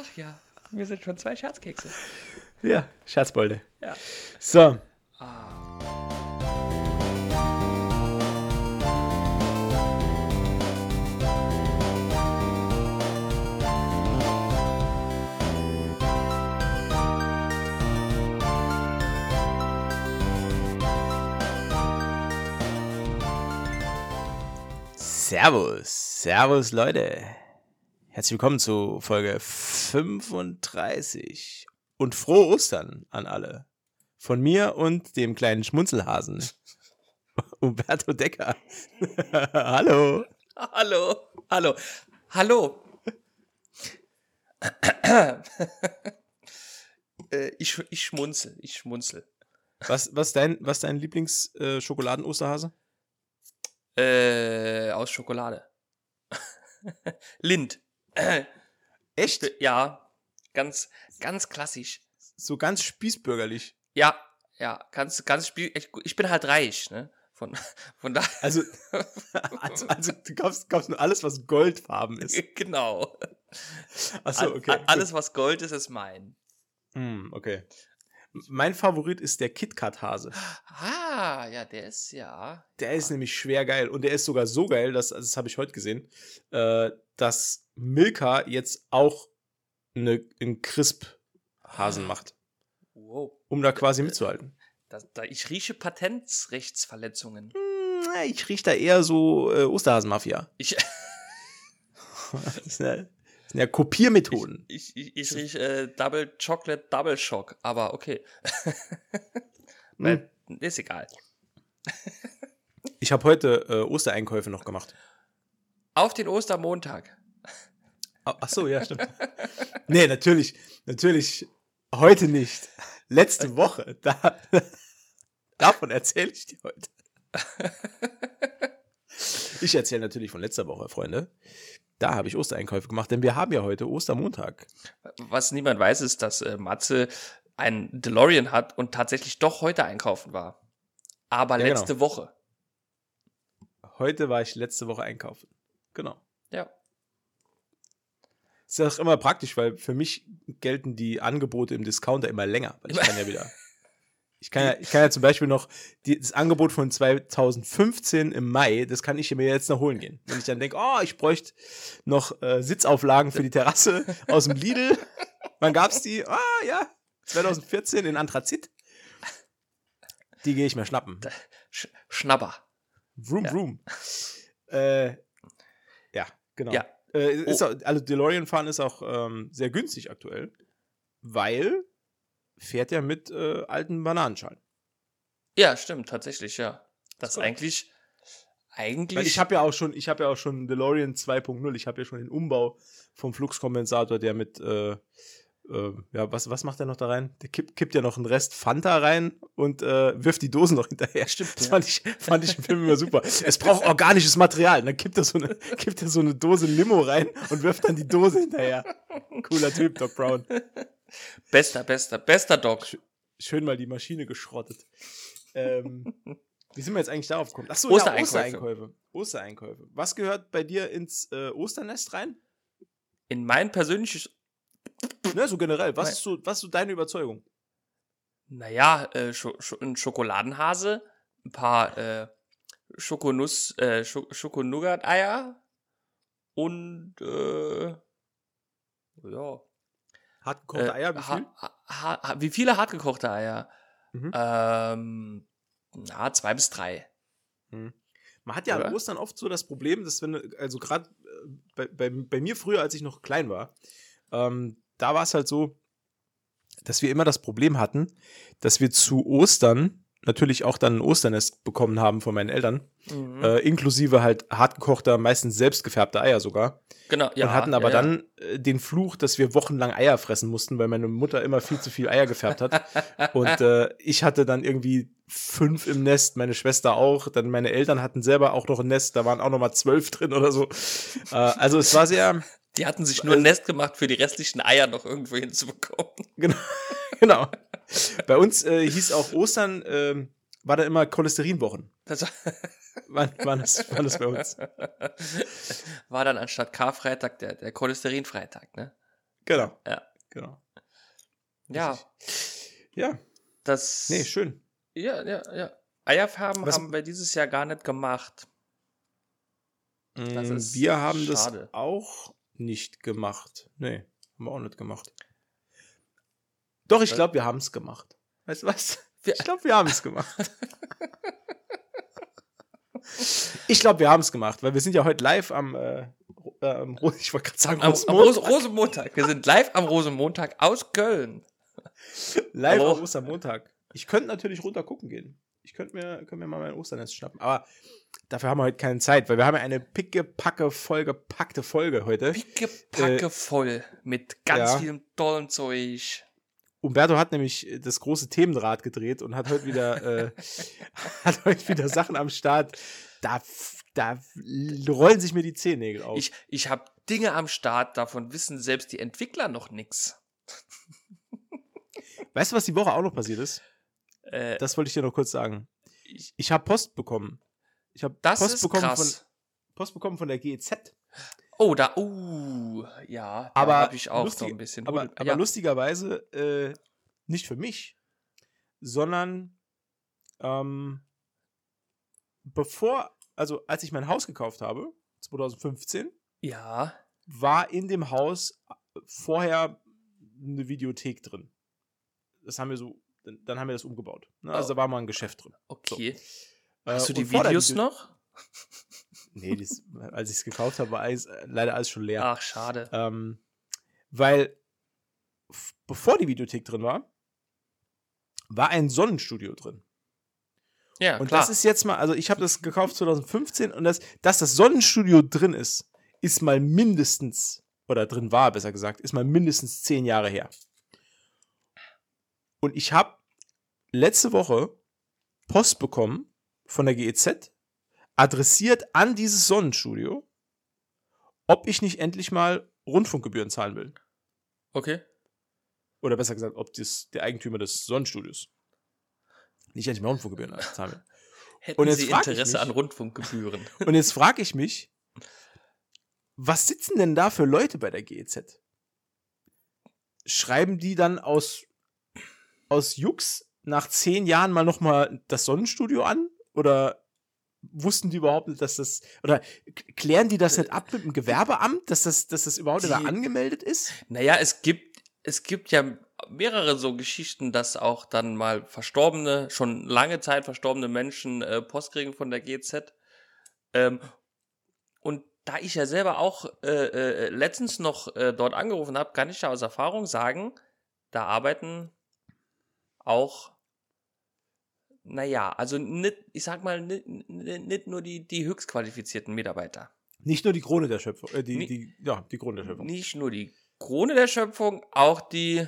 Ach ja, wir sind schon zwei Scherzkekse. Ja, Scherzbolde. Ja. So. Servus, Servus Leute. Herzlich willkommen zu Folge 35 und frohe Ostern an alle. Von mir und dem kleinen Schmunzelhasen. Umberto Decker. Hallo. Hallo, hallo, hallo. äh, ich, ich schmunzel, ich schmunzel. Was, was dein, was dein Lieblings-Schokoladen-Osterhase? Äh, aus Schokolade. Lind. Echt? Ja, ganz, ganz klassisch. So ganz spießbürgerlich. Ja, ja, ganz, ganz spiel. Ich, ich bin halt reich, ne? Von, von daher. Also, also, also du kaufst, kaufst nur alles, was goldfarben ist. genau. Achso, okay. All- Alles, was Gold ist, ist mein. Hm, okay. Mein Favorit ist der KitKat-Hase. Ah, ja, der ist ja. Der ist nämlich schwer geil. Und der ist sogar so geil, dass, das habe ich heute gesehen, äh, dass Milka jetzt auch eine, einen Crisp-Hasen macht, Wow. um da quasi mitzuhalten. Da, da, ich rieche Patentrechtsverletzungen. Hm, Ich rieche da eher so äh, Osterhasen-Mafia. Ich, Das sind ja, das sind ja Kopiermethoden. ich, ich, ich rieche äh, Double Chocolate Double Shock, aber okay. Weil, ist egal. Ich habe heute äh, Ostereinkäufe noch gemacht. Auf den Ostermontag. Ach ach so, ja, stimmt. nee, natürlich, natürlich heute nicht. Letzte Woche. Da, davon erzähle ich dir heute. Ich erzähle natürlich von letzter Woche, Freunde. Da habe ich Ostereinkäufe gemacht, denn wir haben ja heute Ostermontag. Was niemand weiß, ist, dass äh, Matze einen DeLorean hat und tatsächlich doch heute einkaufen war. Aber Ja, letzte genau. Woche. Heute war ich letzte Woche einkaufen. Genau. Ja. Ist ja auch immer praktisch, weil für mich gelten die Angebote im Discounter immer länger. Weil ich kann ja wieder. Ich kann ja, ich kann ja zum Beispiel noch die, das Angebot von 2015 im Mai, das kann ich mir jetzt noch holen gehen. Wenn ich dann denke, oh, ich bräuchte noch äh, Sitzauflagen für die Terrasse aus dem Lidl. Wann gab's die? Ah, ja, 2014 in Anthrazit. Die gehe ich mir schnappen. Sch Schnapper. Vroom, Ja. vroom. Äh, genau. Ja. Äh, ist Oh. auch, also DeLorean fahren ist auch ähm, sehr günstig aktuell, weil fährt ja mit äh, alten Bananenschalen. Ja, stimmt, tatsächlich, ja. Das Cool. eigentlich. Eigentlich. Weil ich habe ja auch schon, ich habe ja auch schon DeLorean 2.0. Ich habe ja schon den Umbau vom Fluxkompensator, der mit, äh, äh, ja, was, was macht der noch da rein? Der kippt, kippt ja noch einen Rest Fanta rein und äh, wirft die Dosen noch hinterher. Stimmt, Das ja. fand ich, fand ich im Film immer super. Es braucht organisches Material. Und dann kippt er so eine, kippt er so eine Dose Limo rein und wirft dann die Dose hinterher. Cooler Typ, Doc Brown. Bester, bester, bester Doc. Schön mal die Maschine geschrottet. Ähm, wie sind wir jetzt eigentlich darauf gekommen? Achso, Ostereinkäufe. Ja, Ostereinkäufe. Ostereinkäufe. Was gehört bei dir ins äh, Osternest rein? In mein persönliches. Ne, so generell. Was ist so, was ist so deine Überzeugung? Naja, äh, Scho Scho ein Schokoladenhase, ein paar äh, Schokonuss, äh, Scho Schokonougat-Eier und äh, ja. Hartgekochte äh, Eier, wie viel? ha ha wie viele hartgekochte Eier? Mhm. Ähm, na, zwei bis drei. Mhm. Man hat ja an Oder? Ostern oft so das Problem, dass wenn, also gerade bei, bei, bei mir früher, als ich noch klein war, ähm, da war es halt so, dass wir immer das Problem hatten, dass wir zu Ostern natürlich auch dann ein Osternest bekommen haben von meinen Eltern, Mhm. äh, inklusive halt hartgekochter, meistens selbst gefärbte Eier sogar. genau, ja. und hatten aber ja, ja. dann äh, den Fluch, dass wir wochenlang Eier fressen mussten, weil meine Mutter immer viel zu viel Eier gefärbt hat. Und äh, ich hatte dann irgendwie fünf im Nest, meine Schwester auch. Dann meine Eltern hatten selber auch noch ein Nest, da waren auch noch mal zwölf drin oder so. Äh, also es war sehr, Die hatten sich nur ein Nest gemacht, für die restlichen Eier noch irgendwo hinzubekommen. genau. genau. Bei uns äh, hieß auch Ostern, ähm, war da immer Cholesterinwochen. Das Wann, wann, das, wann das bei uns? war dann anstatt Karfreitag der, der Cholesterinfreitag, ne? Genau. Ja. Genau. Ja. Ja, das. nee, schön. Ja, ja, ja. Eierfarben Was- haben wir dieses Jahr gar nicht gemacht. Das Mm, wir haben schade. das auch nicht gemacht. Nee, haben wir auch nicht gemacht. Doch, ich Was? glaube, wir haben es gemacht. Weißt du was? Ich glaube, wir haben es gemacht. ich glaube, wir haben es gemacht, weil wir sind ja heute live am, äh, äh, am ich wollte gerade sagen, Am, am Rosenmontag. Rose, Rosenmontag. Wir sind live am Rosenmontag aus Köln. live am Ostermontag. Ich könnte natürlich runter gucken gehen. Ich könnte mir, könnte mir mal mein Osternest schnappen, aber dafür haben wir heute keine Zeit, weil wir haben ja eine picke-packe, vollgepackte Folge heute. Picke, packe voll mit ganz ja. vielem tollen Zeug. Umberto hat nämlich äh, das große Themenrad gedreht und hat heute wieder, äh, hat heute wieder Sachen am Start. Da, da rollen sich mir die Zehennägel auf. Ich, ich habe Dinge am Start, davon wissen selbst die Entwickler noch nix. weißt du, was die Woche auch noch passiert ist? Äh, Das wollte ich dir noch kurz sagen. ich, Ich habe Post bekommen. Ich habe das Post bekommen krass. von Post bekommen von der GEZ. oh, da, uh, ja, Aber habe ich auch lustig- so ein bisschen. Aber, aber ja. lustigerweise äh, nicht für mich, sondern ähm, bevor, also als ich mein Haus gekauft habe, 2015, ja, war in dem Haus vorher eine Videothek drin. Das haben wir so, dann, dann haben wir das umgebaut. Ne? Also Oh. da war mal ein Geschäft drin. okay. Äh, Hast du die Videos Video- noch? Nee, dies, als ich es gekauft habe, war alles, äh, leider alles schon leer. Ach, schade. Ähm, weil bevor die Videothek drin war, war ein Sonnenstudio drin. Ja, Und klar. das ist jetzt mal, also ich habe das gekauft 2015 und das, dass das Sonnenstudio drin ist, ist mal mindestens, oder drin war, besser gesagt, ist mal mindestens zehn Jahre her. Und ich habe letzte Woche Post bekommen von der GEZ, adressiert an dieses Sonnenstudio, ob ich nicht endlich mal Rundfunkgebühren zahlen will. okay. Oder besser gesagt, ob das der Eigentümer des Sonnenstudios nicht endlich mal Rundfunkgebühren zahlen will. Hätten Und jetzt Sie Interesse mich- an Rundfunkgebühren? Und jetzt frage ich mich, was sitzen denn da für Leute bei der GEZ? Schreiben die dann aus, aus Jux nach zehn Jahren mal nochmal das Sonnenstudio an? Oder wussten die überhaupt nicht, dass das. Oder klären die das nicht ab mit dem Gewerbeamt, dass das, dass das überhaupt da Die- angemeldet ist? Naja, es gibt, es gibt ja mehrere so Geschichten, dass auch dann mal verstorbene, schon lange Zeit verstorbene Menschen äh, Post kriegen von der GZ. Ähm, und da ich ja selber auch äh, äh, letztens noch äh, dort angerufen habe, kann ich ja aus Erfahrung sagen, da arbeiten auch, naja, also nicht, ich sag mal, nicht, nicht nur die, die höchstqualifizierten Mitarbeiter. Nicht nur die Krone der Schöpfung. Äh, die, Nee. die, ja, die Krone der Schöpfung. Nicht nur die Krone der Schöpfung, auch die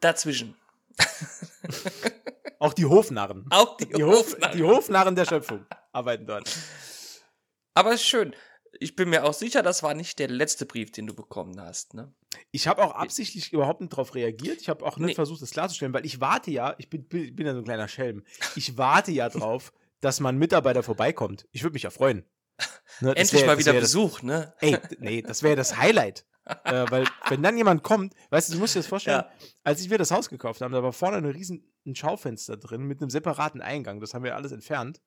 dazwischen. Auch die Hofnarren. Auch die, Die, Hof, Hofnarren. die Hofnarren der Schöpfung arbeiten dort. Aber ist schön. Ich bin mir auch sicher, das war nicht der letzte Brief, den du bekommen hast. Ne? Ich habe auch absichtlich überhaupt nicht darauf reagiert. Ich habe auch nicht Nee. versucht, das klarzustellen, weil ich warte ja, ich bin, bin bin ja so ein kleiner Schelm. Ich warte ja drauf, dass mal ein Mitarbeiter vorbeikommt. Ich würde mich ja freuen. Ne, Endlich wär- mal wieder wär das, Besuch, ne? Ey, nee, das wäre das Highlight. äh, weil, wenn dann jemand kommt, weißt du, du musst dir das vorstellen, als ich wir das Haus gekauft haben, da war vorne ein riesen ein Schaufenster drin mit einem separaten Eingang. Das haben wir alles entfernt.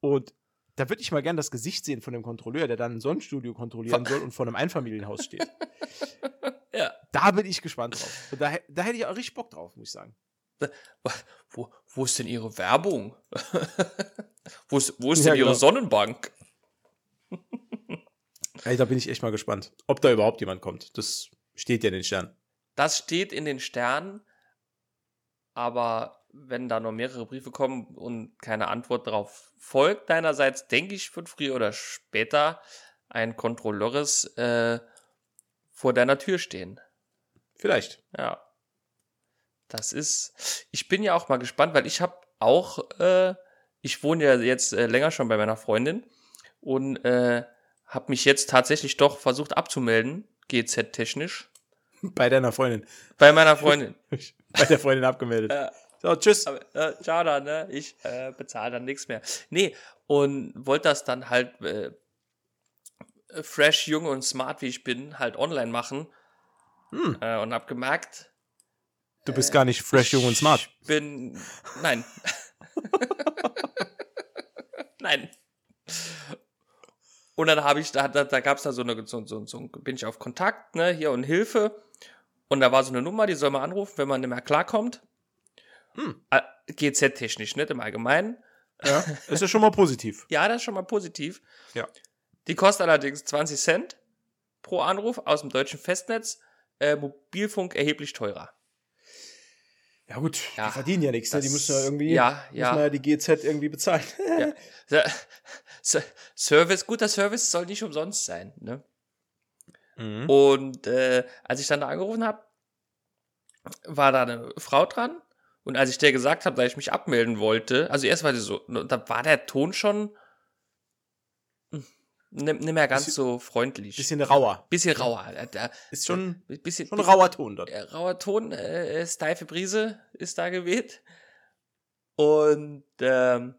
Und da würde ich mal gern das Gesicht sehen von dem Kontrolleur, der dann ein Sonnenstudio kontrollieren soll und vor einem Einfamilienhaus steht. Ja. Da bin ich gespannt drauf. Und da, da hätte ich auch richtig Bock drauf, muss ich sagen. Wo, wo ist denn Ihre Werbung? wo ist, wo ist Ja, denn Ihre genau. Sonnenbank? Ey, da bin ich echt mal gespannt, ob da überhaupt jemand kommt. Das steht ja in den Sternen. Das steht in den Sternen, aber wenn da noch mehrere Briefe kommen und keine Antwort darauf folgt deinerseits, denke ich, wird früher oder später ein Kontrolleures äh, vor deiner Tür stehen. Vielleicht. Ja. Das ist. Ich bin ja auch mal gespannt, weil ich habe auch, äh, ich wohne ja jetzt äh, länger schon bei meiner Freundin und äh, habe mich jetzt tatsächlich doch versucht abzumelden, GZ-technisch, Bei deiner Freundin. bei meiner Freundin. Bei der Freundin abgemeldet. Äh, So, tschüss. aber, äh, schade, ne? Ich äh, bezahle dann nichts mehr. Nee, und wollte das dann halt äh, äh, fresh, jung und smart wie ich bin, halt online machen. Hm. Äh, und hab gemerkt, Du bist gar nicht fresh, jung und smart. ich bin. Nein. nein. Und dann habe ich, da, da, da gab es da so eine, so, so, so, bin ich auf Kontakt, ne, hier und Hilfe. Und da war so eine Nummer, die soll man anrufen, wenn man nicht mehr klarkommt. Hm. Äh, GZ-technisch, nicht im Allgemeinen. Ja, ist ja schon mal positiv. Ja, das ist schon mal positiv. Ja. Die kostet allerdings 20 Cent pro Anruf aus dem deutschen Festnetz. Äh, Mobilfunk erheblich teurer. Ja gut, Ja, die verdienen ja nichts, ne? die das- müssen ja irgendwie, ja, müssen ja. ja die GZ irgendwie bezahlen. Ja. Se- Se- Service, guter Service soll nicht umsonst sein. Ne? Mhm. Und äh, als ich dann da angerufen habe, war da eine Frau dran. Und als ich der gesagt habe, dass ich mich abmelden wollte, also erst war die so, da war der Ton schon nicht nicht mehr ganz Bisschen- so freundlich. Bisschen rauer. bisschen rauer. Äh, Ist schon, bisschen, schon ein rauer Ton dort. äh, rauer Ton, äh, steife Brise ist da geweht. Und ähm,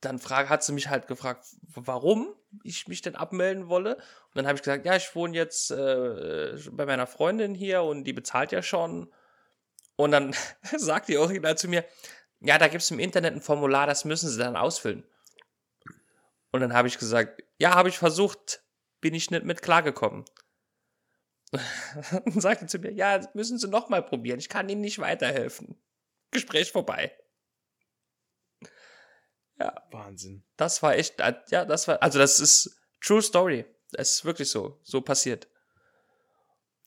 dann frag, hat sie mich halt gefragt, warum ich mich denn abmelden wolle. Und dann habe ich gesagt, ja, ich wohne jetzt äh, bei meiner Freundin hier und die bezahlt ja schon. Und dann sagt die Original zu mir, ja, da gibt es im Internet ein Formular, das müssen sie dann ausfüllen. Und dann habe ich gesagt, ja, habe ich versucht, bin ich nicht mit klargekommen. Und sagte zu mir, ja, das müssen Sie noch mal probieren. Ich kann Ihnen nicht weiterhelfen. Gespräch vorbei. Wahnsinn. Das war echt, ja, das war, also das ist True Story. Das ist wirklich so, so passiert.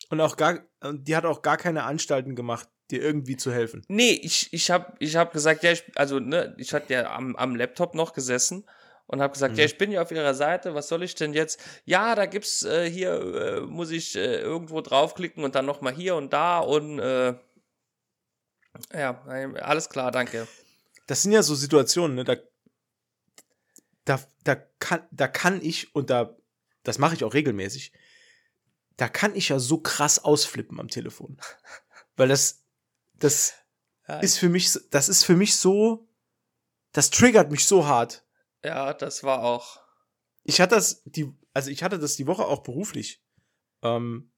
Und auch gar, die hat auch gar keine Anstalten gemacht, dir irgendwie zu helfen. Nee, ich, ich habe ich hab gesagt, ja, ich, also, ne, ich hatte ja am, am Laptop noch gesessen und habe gesagt, Mhm. ja, ich bin ja auf ihrer Seite, was soll ich denn jetzt? Ja, da gibt's äh, hier, äh, muss ich äh, irgendwo draufklicken und dann nochmal hier und da und äh, ja, alles klar, danke. Das sind ja so Situationen, ne? Da, da, da, kann, da kann ich, und da, das mache ich auch regelmäßig, da kann ich ja so krass ausflippen am Telefon. Weil das, das Ja, ist für mich, so- das ist für mich so, das triggert mich so hart. ja das war auch. Ich hatte das, die, also ich hatte das die Woche auch beruflich. Ähm,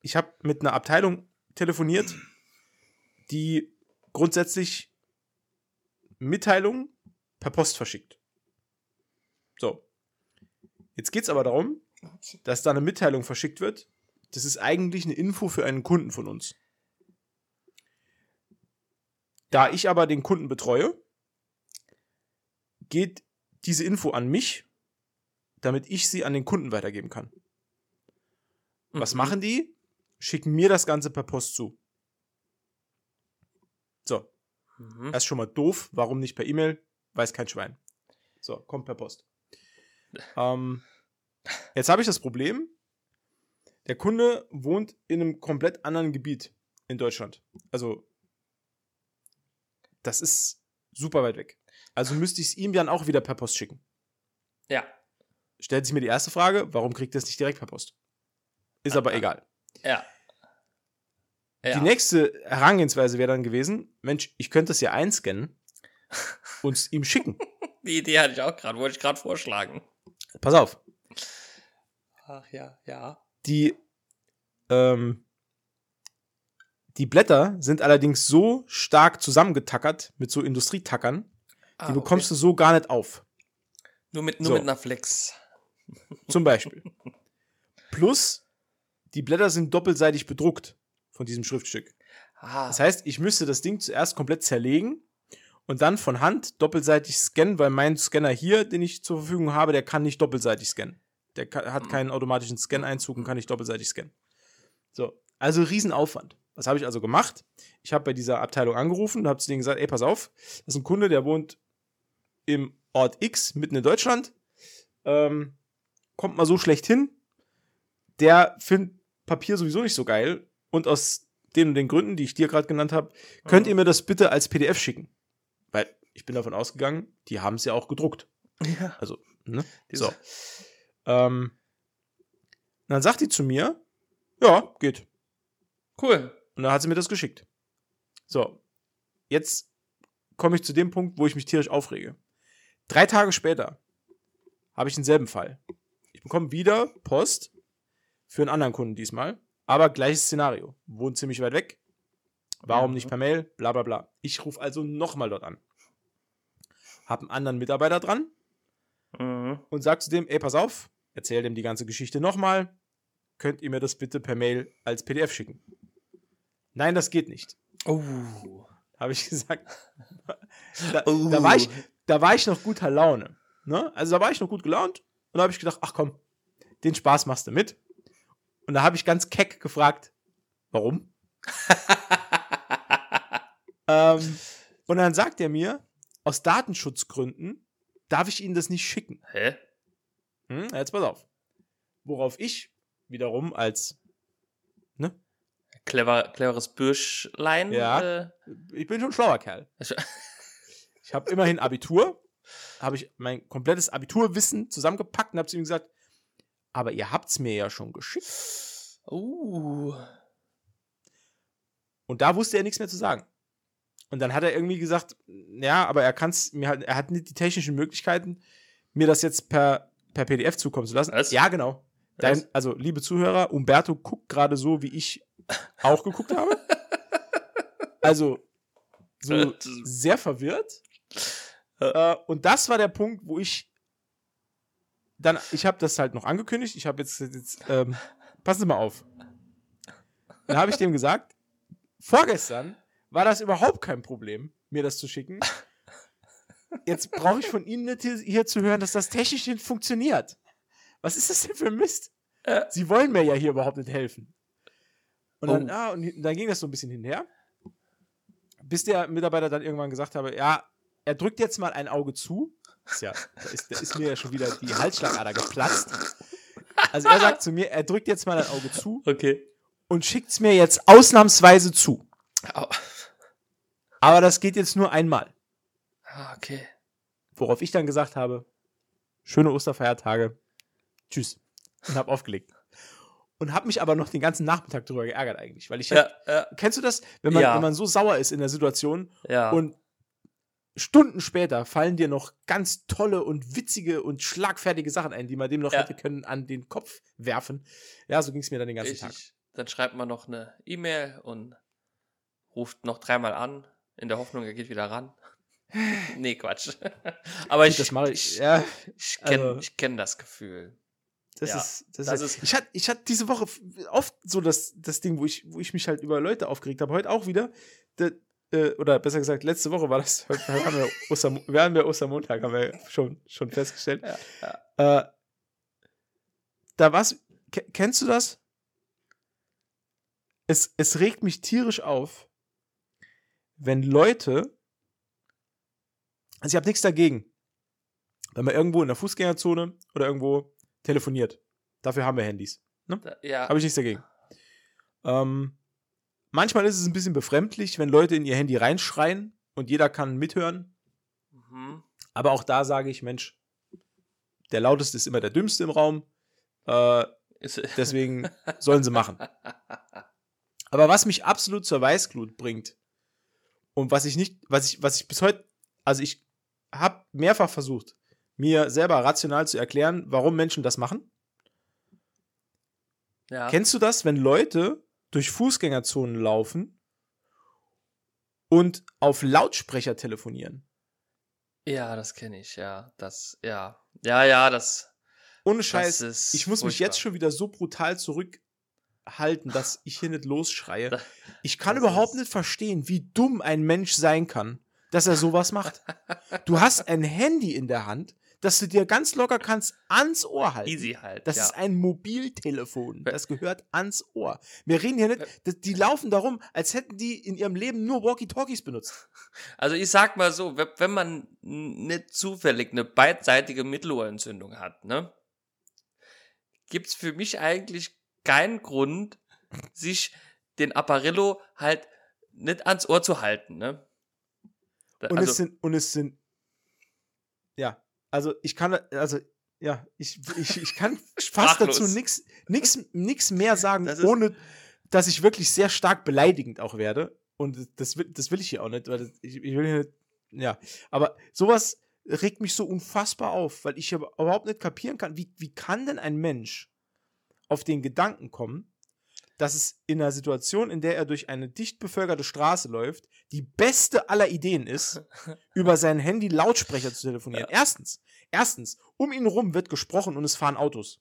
ich habe mit einer Abteilung telefoniert, die grundsätzlich Mitteilungen per Post verschickt. So. Jetzt geht's aber darum, dass da eine Mitteilung verschickt wird. Das ist eigentlich eine Info für einen Kunden von uns. Da ich aber den Kunden betreue, geht diese Info an mich, damit ich sie an den Kunden weitergeben kann. Was Mhm. machen die? Schicken mir das Ganze per Post zu. So, Mhm. das ist schon mal doof. Warum nicht per E-Mail? Weiß kein Schwein. So, kommt per Post. Ähm, jetzt habe ich das Problem, der Kunde wohnt in einem komplett anderen Gebiet in Deutschland. Also, das ist super weit weg. Also müsste ich es ihm dann auch wieder per Post schicken. Ja, Stellt sich mir die erste Frage, warum kriegt er es nicht direkt per Post? Ist aber Ah, ah. egal. ja. Ja. Die nächste Herangehensweise wäre dann gewesen, Mensch, ich könnte es ja einscannen und es ihm schicken. Die Idee hatte ich auch gerade, wollte ich gerade vorschlagen. Pass auf, Ach ja, ja. die, ähm, die Blätter sind allerdings so stark zusammengetackert mit so Industrietackern, Ah, die bekommst du so gar nicht auf. Nur mit, nur So. mit einer Flex. Zum Beispiel. Plus, die Blätter sind doppelseitig bedruckt von diesem Schriftstück. Ah, Das heißt, ich müsste das Ding zuerst komplett zerlegen und dann von Hand doppelseitig scannen, weil mein Scanner hier, den ich zur Verfügung habe, der kann nicht doppelseitig scannen. Der hat keinen automatischen Scan-Einzug und kann nicht doppelseitig scannen. So, also Riesenaufwand. Was habe ich also gemacht? Ich habe bei dieser Abteilung angerufen und habe zu denen gesagt, ey, pass auf, das ist ein Kunde, der wohnt im Ort X, mitten in Deutschland, ähm, kommt mal so schlecht hin, der findet Papier sowieso nicht so geil und aus den und den Gründen, die ich dir gerade genannt habe, könnt Mhm. ihr mir das bitte als PDF schicken? Weil ich bin davon ausgegangen, die haben es ja auch gedruckt. ja. Also, ne? So. Ähm, dann sagt die zu mir, ja, geht. Cool. Und dann hat sie mir das geschickt. So. Jetzt komme ich zu dem Punkt, wo ich mich tierisch aufrege. Drei Tage später habe ich denselben Fall. Ich bekomme wieder Post für einen anderen Kunden diesmal, aber gleiches Szenario. Wohnt ziemlich weit weg. Warum nicht per Mail? Bla bla bla. Ich rufe also nochmal dort an. Hab einen anderen Mitarbeiter dran Mhm. und sag zu dem, ey, pass auf, erzähl dem die ganze Geschichte nochmal. Könnt ihr mir das bitte per Mail als PDF schicken? Nein, das geht nicht. Oh. Habe ich gesagt. Da, Oh. da, war ich, da war ich noch guter Laune. Ne? Also da war ich noch gut gelaunt und da habe ich gedacht, ach komm, den Spaß machst du mit. Und da habe ich ganz keck gefragt, warum? Ähm, und dann sagt er mir, aus Datenschutzgründen darf ich Ihnen das nicht schicken. Hä? Hm, jetzt pass auf. Worauf ich wiederum als, ne, Clever, cleveres Bürschlein. Ja. Äh, ich bin schon ein schlauer Kerl. ich- Ich habe immerhin Abitur, habe ich mein komplettes Abiturwissen zusammengepackt und habe zu ihm gesagt, aber ihr habt's mir ja schon geschickt. uh. Und da wusste er nichts mehr zu sagen. Und dann hat er irgendwie gesagt, ja, aber er kann's mir halt, er hat nicht die technischen Möglichkeiten, mir das jetzt per, per PDF zukommen zu lassen. Was? Ja, genau. Dein, also, liebe Zuhörer, Umberto guckt gerade so, wie ich auch geguckt habe. Also, so sehr verwirrt. Äh, und das war der Punkt, wo ich dann, ich habe das halt noch angekündigt. Ich habe jetzt, jetzt ähm, passen Sie mal auf. Dann habe ich dem gesagt, vorgestern war das überhaupt kein Problem, mir das zu schicken. Jetzt brauche ich von Ihnen nicht hier, zu hören, dass das technisch nicht funktioniert. Was ist das denn für ein Mist? Sie wollen mir ja hier überhaupt nicht helfen. Und dann, Oh. ja, und dann ging das so ein bisschen hinher. Bis der Mitarbeiter dann irgendwann gesagt habe, ja, er drückt jetzt mal ein Auge zu. Ist ja, da ist, da ist mir ja schon wieder die Halsschlagader geplatzt. Also er sagt zu mir, er drückt jetzt mal ein Auge zu Okay. und schickt es mir jetzt ausnahmsweise zu. Au. Aber das geht jetzt nur einmal. Ah, Okay. Worauf ich dann gesagt habe, schöne Osterfeiertage, tschüss. Und habe aufgelegt. Und habe mich aber noch den ganzen Nachmittag drüber geärgert eigentlich, weil ich Ja, ja, kennst du das, wenn man, Ja. wenn man so sauer ist in der Situation und Stunden später fallen dir noch ganz tolle und witzige und schlagfertige Sachen ein, die man dem noch hätte können an den Kopf werfen. Ja, so ging es mir dann den ganzen Tag. Richtig. Dann schreibt man noch eine E-Mail und ruft noch dreimal an, in der Hoffnung, er geht wieder ran. nee, Quatsch. Aber ich, das mache ich, ich. Ja, ich kenne also- ich kenn das Gefühl. Das Ja, ist, das, das ist, ist- ich hatte, ich hatte diese Woche oft so das, das Ding, wo ich, wo ich mich halt über Leute aufgeregt habe. Heute auch wieder. Da, äh, oder besser gesagt, letzte Woche war das. Heute haben wir, Ostermo wir haben ja Ostermontag, haben wir schon, schon festgestellt. Ja, Äh, da war's. ke- Kennst du das? Es, es regt mich tierisch auf, wenn Leute. Also ich habe nichts dagegen, wenn man irgendwo in der Fußgängerzone oder irgendwo telefoniert. Dafür haben wir Handys. Da- Ja, Habe ich nichts dagegen. Ähm, manchmal ist es ein bisschen befremdlich, wenn Leute in ihr Handy reinschreien und jeder kann mithören. mhm. Aber auch da sage ich, Mensch, der lauteste ist immer der dümmste im Raum. Äh, deswegen sollen sie machen. Aber was mich absolut zur Weißglut bringt und was ich nicht, was ich, was ich bis heute, also ich habe mehrfach versucht, mir selber rational zu erklären, warum Menschen das machen. ja. Kennst du das, wenn Leute durch Fußgängerzonen laufen und auf Lautsprecher telefonieren? ja, das kenne ich, ja. Das, ja. Ja, ja, das, Ohne das Scheiß, ist. ich muss mich furchtbar. jetzt schon wieder so brutal zurückhalten, dass ich hier nicht losschreie. Ich kann das überhaupt nicht verstehen, wie dumm ein Mensch sein kann, dass er sowas macht. Du hast ein Handy in der Hand, das du dir ganz locker kannst ans Ohr halten. Easy halt. Das ja. ist ein Mobiltelefon. Das gehört ans Ohr. Wir reden hier nicht, die laufen darum, als hätten die in ihrem Leben nur Walkie-Talkies benutzt. Also ich sag mal so, wenn- man nicht zufällig eine beidseitige Mittelohrentzündung hat, ne, gibt's für mich eigentlich keinen Grund, sich den Apparillo halt nicht ans Ohr zu halten, ne? Und also, es sind, und es sind, ja, also ich kann, also, ja, ich, ich, ich kann fast dazu nichts nix, nix mehr sagen, Das ohne dass ich wirklich sehr stark beleidigend auch werde. Und das will, das will ich hier auch nicht, weil das, ich, ich will hier nicht, ja. Aber sowas regt mich so unfassbar auf, weil ich überhaupt nicht kapieren kann, wie, wie kann denn ein Mensch auf den Gedanken kommen, dass es in einer Situation, in der er durch eine dicht bevölkerte Straße läuft, die beste aller Ideen ist, über sein Handy Lautsprecher zu telefonieren. Ja. Erstens, erstens, um ihn rum wird gesprochen und es fahren Autos.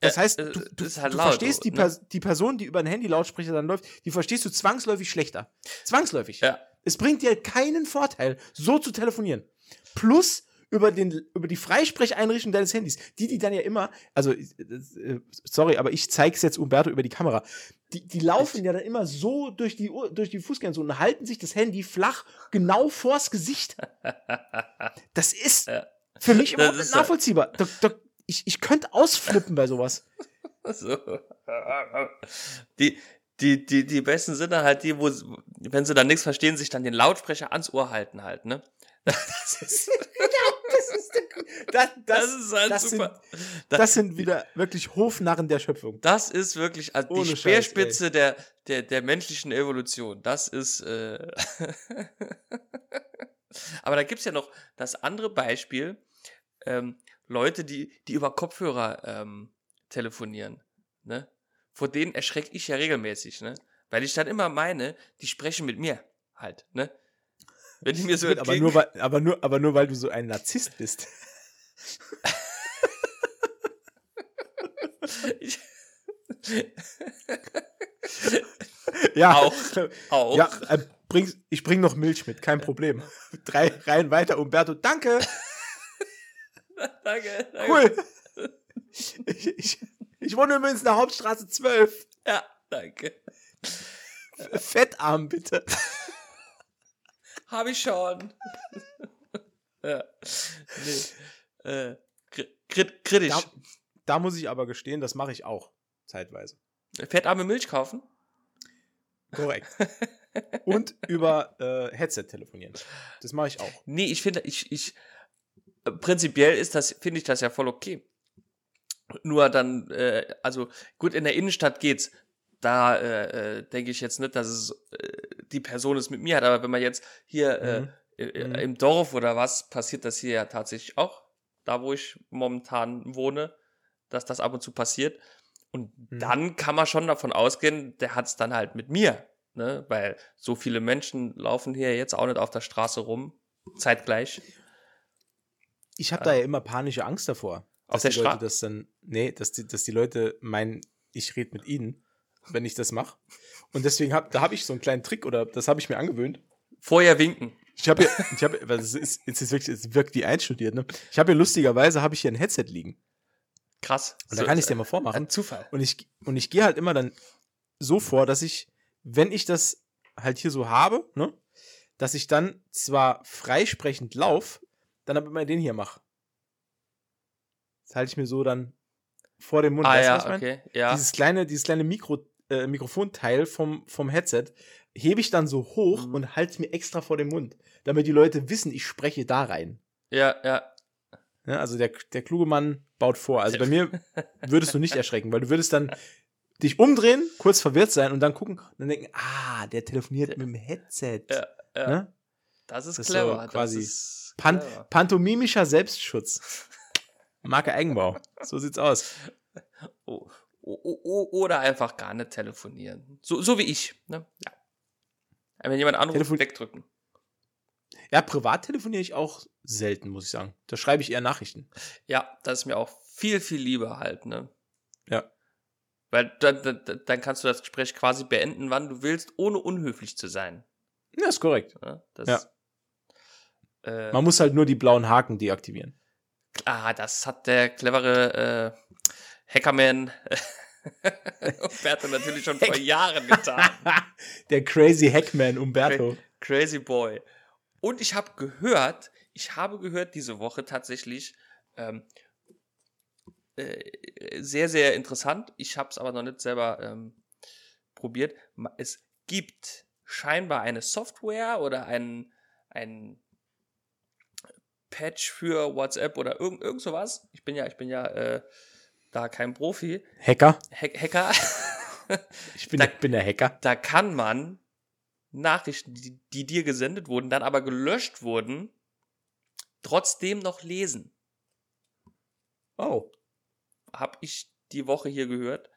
Das heißt, du, du, halt du laut, verstehst die, ne? die, Person, die über ein Handy-Lautsprecher dann läuft, die verstehst du zwangsläufig schlechter. Zwangsläufig. Ja. Es bringt dir keinen Vorteil, so zu telefonieren. Plus über, den, über die Freisprecheinrichtung deines Handys, die die dann ja immer, also äh, sorry, aber ich zeig's jetzt Umberto über die Kamera. Die, die laufen ja dann immer so durch die, durch die Fußgängerzone und halten sich das Handy flach genau vors Gesicht. Das ist für mich überhaupt nicht nachvollziehbar. Da, da, ich, ich könnte ausflippen bei sowas. So. Die, die, die, die besten sind dann halt die, wo, wenn sie dann nichts verstehen, sich dann den Lautsprecher ans Ohr halten halt, ne? Das ist, das ist, das, das, das ist halt das super. Sind, das sind wieder wirklich Hofnarren der Schöpfung. Das ist wirklich also die Speerspitze Scheiß, der, der, der menschlichen Evolution. Das ist. Äh Aber da gibt's ja noch das andere Beispiel. Ähm, Leute, die, die über Kopfhörer ähm, telefonieren. Ne? Vor denen erschrecke ich ja regelmäßig, ne? Weil ich dann immer meine, die sprechen mit mir halt, ne? Wenn ich mir so aber nur, weil, aber, nur, aber nur weil du so ein Narzisst bist. ja, auch. auch. Ja, äh, bring, ich bring noch Milch mit, kein Problem. Drei Reihen weiter, Umberto, danke. danke, danke. Cool. Ich, ich, ich wohne übrigens in der Hauptstraße 12. Ja, danke. Fettarm, bitte. Hab ich schon. ja. Nee. Äh, kritisch. Da, da, muss ich aber gestehen, das mache ich auch, zeitweise. Fettarme Milch kaufen? Korrekt. Und über äh, Headset telefonieren. Das mache ich auch. Nee, ich finde, ich, ich, prinzipiell ist das, finde ich das ja voll okay. Nur dann, äh, also gut, in der Innenstadt geht's. Da äh, äh, denke ich jetzt nicht, dass es äh, die Person es mit mir hat, aber wenn man jetzt hier äh, mhm. äh, mhm. im Dorf oder was, passiert das hier ja tatsächlich auch, da wo ich momentan wohne, dass das ab und zu passiert. Und mhm. dann kann man schon davon ausgehen, der hat es dann halt mit mir. Ne? Weil so viele Menschen laufen hier jetzt auch nicht auf der Straße rum, zeitgleich. Ich habe da ja immer panische Angst davor. Auf der Straße? Das dann, nee, dass die, dass die Leute meinen, ich rede mit ihnen, wenn ich das mache. Und deswegen hab, da habe ich so einen kleinen Trick oder das habe ich mir angewöhnt. Vorher winken. Ich habe ja, ich habe, es ist, es ist wirklich, es wirkt wie einstudiert, ne? Ich habe ja lustigerweise habe ich hier ein Headset liegen. Krass. Und da so, kann ich dir mal vormachen. Ein Zufall. Und ich, und ich gehe halt immer dann so vor, dass ich, wenn ich das halt hier so habe, ne, dass ich dann zwar freisprechend lauf, dann aber immer den hier mache. Das halte ich mir so dann vor dem Mund. Ah, ja, was okay. Ja. Dieses kleine, dieses kleine Mikro, äh, Mikrofonteil vom, vom Headset hebe ich dann so hoch mhm. und halte es mir extra vor dem Mund, damit die Leute wissen, ich spreche da rein. Ja, ja. ja also der, der kluge Mann baut vor. Also bei mir würdest du nicht erschrecken, weil du würdest dann dich umdrehen, kurz verwirrt sein und dann gucken und dann denken, ah, der telefoniert mit dem Headset. Ja, ja. Ne? Das ist das clever. So quasi Pan clever. pantomimischer Selbstschutz. Marke Eigenbau. So sieht's aus. Oh, oder einfach gar nicht telefonieren. So, so wie ich. Ne? Ja. Wenn jemand anruft, Telefon wegdrücken. Ja, privat telefoniere ich auch selten, muss ich sagen. Da schreibe ich eher Nachrichten. Ja, das ist mir auch viel, viel lieber halt, ne? Ja. Weil dann, dann, dann kannst du das Gespräch quasi beenden, wann du willst, ohne unhöflich zu sein. Ja, ist korrekt. Ja. Das, ja. Äh, Man muss halt nur die blauen Haken deaktivieren. Ah, das hat der clevere äh, Hackerman Umberto natürlich schon vor Jahren getan. Der Crazy Hackman Umberto. Crazy Boy. Und ich habe gehört, ich habe gehört diese Woche tatsächlich, ähm, äh, sehr, sehr interessant. Ich habe es aber noch nicht selber ähm, probiert. Es gibt scheinbar eine Software oder ein, ein Patch für WhatsApp oder irgend, irgend sowas. Ich bin ja, ich bin ja äh, da kein Profi. Hacker? Ha Hacker. ich bin, da, bin der Hacker. Da kann man Nachrichten, die, die dir gesendet wurden, dann aber gelöscht wurden, trotzdem noch lesen. Oh. Habe ich die Woche hier gehört.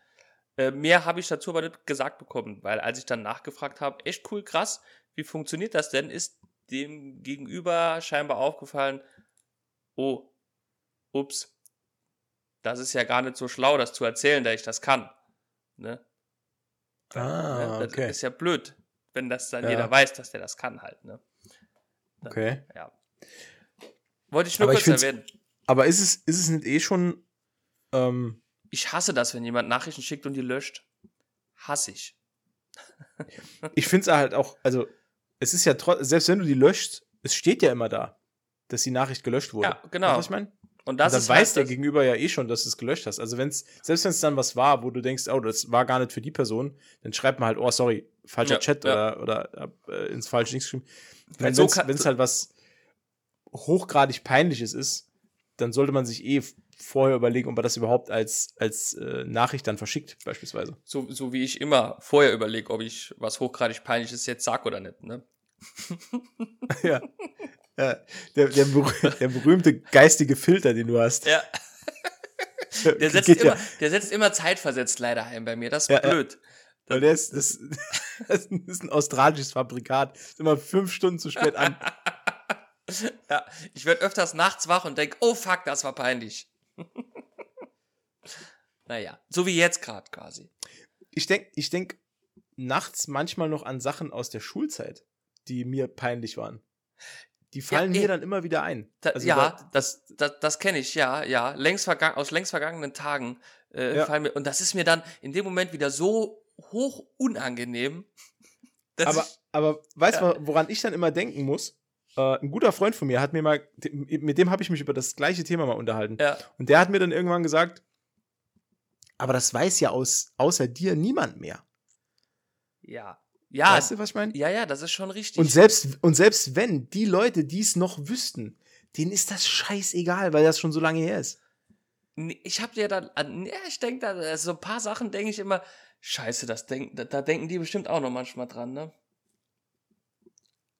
Äh, mehr habe ich dazu aber nicht gesagt bekommen, weil als ich dann nachgefragt habe, echt cool, krass, wie funktioniert das denn, ist dem Gegenüber scheinbar aufgefallen, oh, ups, das ist ja gar nicht so schlau, das zu erzählen, da ich das kann. Ne? Ah, Ne? Das okay. ist ja blöd, wenn das dann Ja. jeder weiß, dass der das kann halt. Ne? Okay. Ja. Wollte ich nur Aber ich kurz find's- erwähnen. Aber ist es, ist es nicht eh schon, ähm, Ich hasse das, wenn jemand Nachrichten schickt und die löscht. Hasse ich. ich finde es halt auch, also, es ist ja trotzdem, selbst wenn du die löscht, es steht ja immer da, dass die Nachricht gelöscht wurde. Ja, genau. Weißt du, was ich meine? Und das Und dann ist weiß halt der Gegenüber ja eh schon, dass du es gelöscht hast. Also wenn's, selbst wenn es dann was war, wo du denkst, oh, das war gar nicht für die Person, dann schreibt man halt, oh, sorry, falscher Ja, Chat ja. oder, oder äh, ins falsche nichts geschrieben. Wenn so es halt was hochgradig peinliches ist, dann sollte man sich eh vorher überlegen, ob man das überhaupt als, als äh, Nachricht dann verschickt, beispielsweise. so, so wie ich immer vorher überlege, ob ich was hochgradig peinliches jetzt sag oder nicht. Ne? ja. ja. Der, der, der berühmte geistige Filter, den du hast. Ja. Der setzt, Geht immer, ja. der setzt immer zeitversetzt leider ein bei mir. Das ist Ja, ja. blöd. Weil der ist, das, das ist ein australisches Fabrikat. Ist immer fünf Stunden zu spät an. Ja, ich werde öfters nachts wach und denk, oh fuck, das war peinlich. naja, so wie jetzt gerade quasi. Ich denke ich denk nachts manchmal noch an Sachen aus der Schulzeit, die mir peinlich waren. Die fallen eh. mir dann immer wieder ein. Da, Also ja, da- das, das, das kenne ich, ja, ja. Längst aus längst vergangenen Tagen äh, Ja. fallen mir. Und das ist mir dann in dem Moment wieder so hoch unangenehm. dass aber, ich, aber weißt du, Ja. woran ich dann immer denken muss? Äh, ein guter Freund von mir hat mir mal, mit dem habe ich mich über das gleiche Thema mal unterhalten. ja, Und der hat mir dann irgendwann gesagt, aber das weiß ja aus, außer dir niemand mehr. ja, ja, Weißt du, was ich meine? ja, ja, das ist schon richtig. Und selbst, und selbst wenn die Leute dies noch wüssten, denen ist das scheißegal, weil das schon so lange her ist. Ich habe dir dann, an- ja, ich denke da, also so ein paar Sachen denke ich immer, scheiße, das denk, da, da denken die bestimmt auch noch manchmal dran, ne?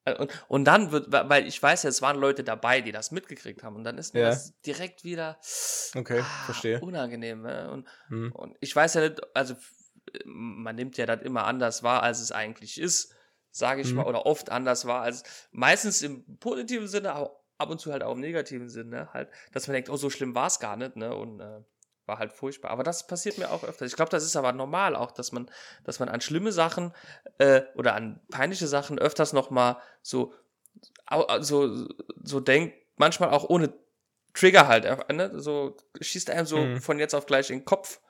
Äh, Und, und dann wird, weil ich weiß ja, es waren Leute dabei, die das mitgekriegt haben und dann ist mir Ja. das direkt wieder Okay, ah, verstehe. unangenehm. Ne? Und, Hm. und ich weiß ja nicht, also man nimmt ja das immer anders wahr, als es eigentlich ist, sage ich Mhm. mal, oder oft anders wahr, als meistens im positiven Sinne, aber ab und zu halt auch im negativen Sinne, halt, dass man denkt, oh, so schlimm war es gar nicht, ne? Und äh, war halt furchtbar. Aber das passiert mir auch öfter. Ich glaube, das ist aber normal auch, dass man, dass man an schlimme Sachen äh, oder an peinliche Sachen öfters nochmal so, au- so, so denkt, manchmal auch ohne Trigger halt, einfach, ne? So schießt einem so Mhm. von jetzt auf gleich in den Kopf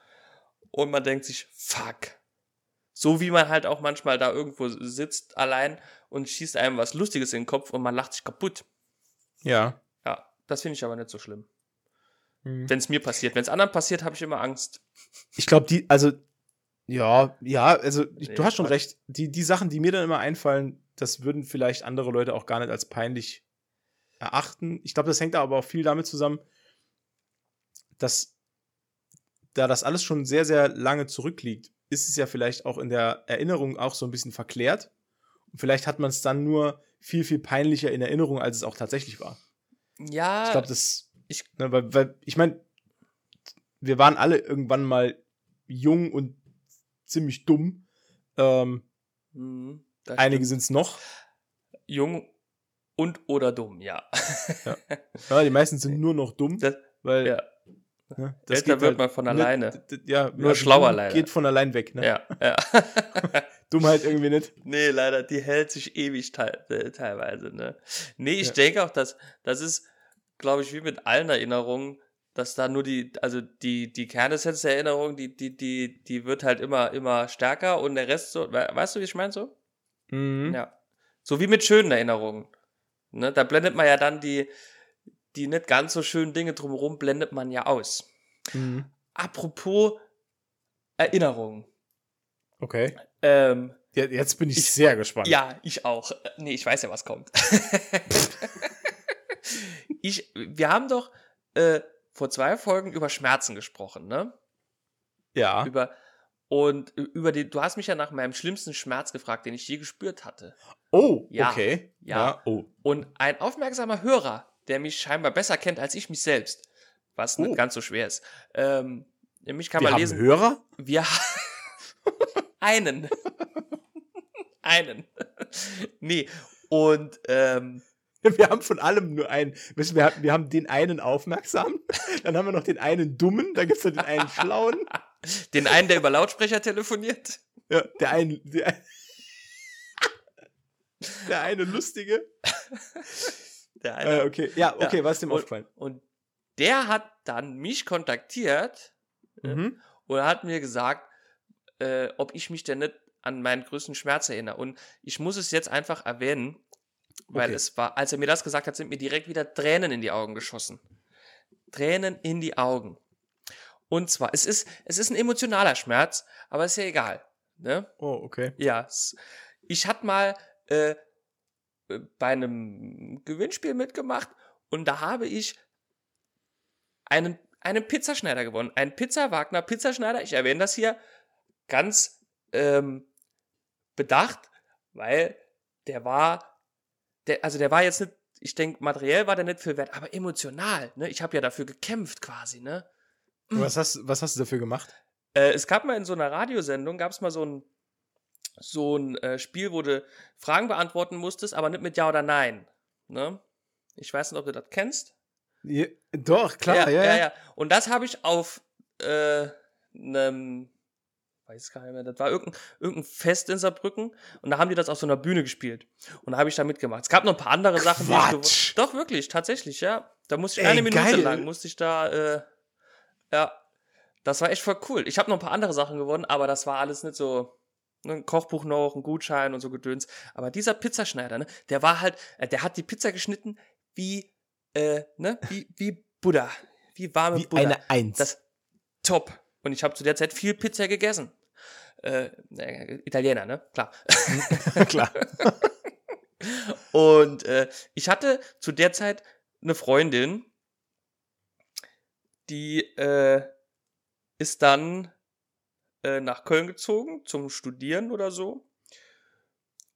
und man denkt sich, fuck. So wie man halt auch manchmal da irgendwo sitzt allein und schießt einem was Lustiges in den Kopf und man lacht sich kaputt. Ja. Ja, das finde ich aber nicht so schlimm. Hm. Wenn es mir passiert. Wenn es anderen passiert, habe ich immer Angst. Ich glaube, die, also, ja, ja, also, ich, Nee, du hast schon recht. Die, die Sachen, die mir dann immer einfallen, das würden vielleicht andere Leute auch gar nicht als peinlich erachten. Ich glaube, das hängt aber auch viel damit zusammen, dass da das alles schon sehr, sehr lange zurückliegt, ist es ja vielleicht auch in der Erinnerung auch so ein bisschen verklärt. Und vielleicht hat man es dann nur viel, viel peinlicher in Erinnerung, als es auch tatsächlich war. Ja, Ich glaube, das. ich- ne, weil, weil, ich meine, wir waren alle irgendwann mal jung und ziemlich dumm. Ähm, Mhm, einige sind es noch. jung und oder dumm, ja. Ja, die meisten sind nur noch dumm, Das, weil ja. Ne, Älter wird man von alleine. Ne, d- d- ja, Nur also schlauer dumm leider. Geht von allein weg. Ne? ja, ja. Dummheit irgendwie nicht. nee, leider, die hält sich ewig teil, äh, teilweise, ne? Nee, ich Ja. denke auch, dass das ist, glaube ich, wie mit allen Erinnerungen, dass da nur die, also die, die Kernessenz der Erinnerung, die, die, die, die wird halt immer, immer stärker und der Rest so, we- weißt du, wie ich meine so? Mhm. Ja. So wie mit schönen Erinnerungen. Ne? Da blendet man ja dann die, die nicht ganz so schönen Dinge drumherum, blendet man ja aus. Mhm. Apropos Erinnerungen. Okay. Ähm, Ja, jetzt bin ich, Ich- sehr gespannt. ja, ich auch. Nee, ich weiß ja, was kommt. ich, wir haben doch äh, vor zwei Folgen über Schmerzen gesprochen, ne? Ja. Über, und über die, du hast mich ja nach meinem schlimmsten Schmerz gefragt, den ich je gespürt hatte. Oh, Ja. okay. Ja. Oh. Und ein aufmerksamer Hörer der mich scheinbar besser kennt als ich mich selbst. Was oh. nicht ganz so schwer ist. Ähm, mich kann Wir man lesen. Haben Hörer? Wir einen. einen. nee. Und ähm, wir haben von allem nur einen. Wir, wir haben den einen aufmerksam, dann haben wir noch den einen dummen, dann gibt es den einen schlauen. Den einen, der über Lautsprecher telefoniert. Ja, der einen. Der, der eine lustige. Der eine. Äh, okay, ja, okay, ja. was ist dem und, aufgefallen? Und der hat dann mich kontaktiert mhm. und hat mir gesagt, äh, ob ich mich denn nicht an meinen größten Schmerz erinnere. Und ich muss es jetzt einfach erwähnen, weil okay. es war, als er mir das gesagt hat, sind mir direkt wieder Tränen in die Augen geschossen. Tränen in die Augen. Und zwar, es ist, es ist ein emotionaler Schmerz, aber ist ja egal. Ne? Oh, okay. Ja. Ich hatte mal äh, bei einem Gewinnspiel mitgemacht und da habe ich einen, einen Pizzaschneider gewonnen. Ein Pizza Wagner Pizzaschneider. Ich erwähne das hier ganz ähm, bedacht, weil der war, der, also der war jetzt nicht, ich denke, materiell war der nicht viel wert, aber emotional, ne? Ich habe ja dafür gekämpft quasi, ne? Was hast, was hast du dafür gemacht? Äh, es gab mal in so einer Radiosendung, gab es mal so ein, so ein äh, Spiel, wo du Fragen beantworten musstest, aber nicht mit Ja oder Nein. Ne? Ich weiß nicht, ob du das kennst. Ja, doch, klar, ja. Ja, ja, ja. Und das habe ich auf äh, einem, weiß gar nicht mehr, das war irgendein, irgendein Fest in Saarbrücken und da haben die das auf so einer Bühne gespielt. Und da habe ich da mitgemacht. Es gab noch ein paar andere Sachen, Quatsch. die Doch, wirklich, tatsächlich, ja. Da musste ich Ey, eine Minute geil. lang, musste ich da, äh, ja, das war echt voll cool. Ich habe noch ein paar andere Sachen gewonnen, aber das war alles nicht so, ein Kochbuch noch, ein Gutschein und so Gedöns. Aber dieser Pizzaschneider, ne, der war halt, äh, der hat die Pizza geschnitten wie, äh, ne, wie, wie Buddha. Wie warme wie Buddha. eine Eins. Das top. Und ich habe zu der Zeit viel Pizza gegessen. Äh, äh Italiener, ne? Klar. Klar. und äh, ich hatte zu der Zeit eine Freundin, die äh, ist dann äh, nach Köln gezogen zum Studieren oder so.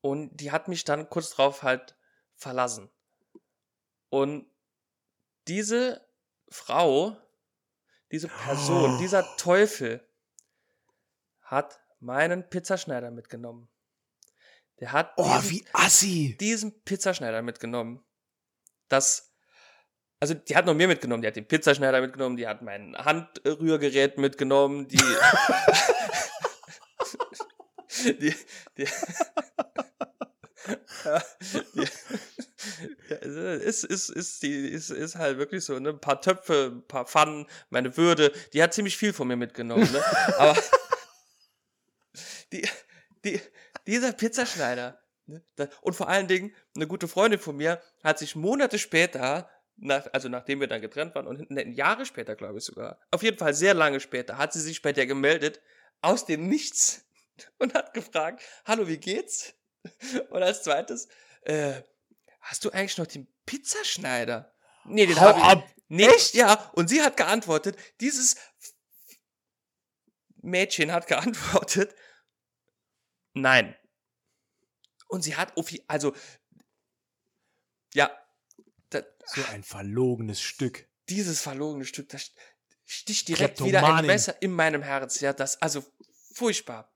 Und die hat mich dann kurz drauf halt verlassen. Und diese Frau, diese Person, oh. dieser Teufel hat meinen Pizzaschneider mitgenommen. Der hat oh, diesen, wie assi. diesen Pizzaschneider mitgenommen. Das also die hat noch mehr mitgenommen, die hat den Pizzaschneider mitgenommen, die hat mein Handrührgerät mitgenommen, die, die, die, ja, die ja, ist, ist, ist, die, ist, ist halt wirklich so, ne? Ein paar Töpfe, ein paar Pfannen, meine Würde, die hat ziemlich viel von mir mitgenommen, ne? Aber die, die, dieser Pizzaschneider, ne? und vor allen Dingen, eine gute Freundin von mir hat sich Monate später nach, also nachdem wir dann getrennt waren und Jahre später, glaube ich sogar, auf jeden Fall sehr lange später, hat sie sich bei dir gemeldet, aus dem Nichts und hat gefragt, hallo, wie geht's? Und als zweites, äh, hast du eigentlich noch den Pizzaschneider? Nee, den habe ich. Ab. Nee, Echt? Ja, und sie hat geantwortet, dieses Mädchen hat geantwortet, nein. Und sie hat, also, ja, so ein verlogenes Stück. Dieses verlogene Stück, das sticht direkt wieder ein Messer in meinem Herz. Ja, das, also furchtbar.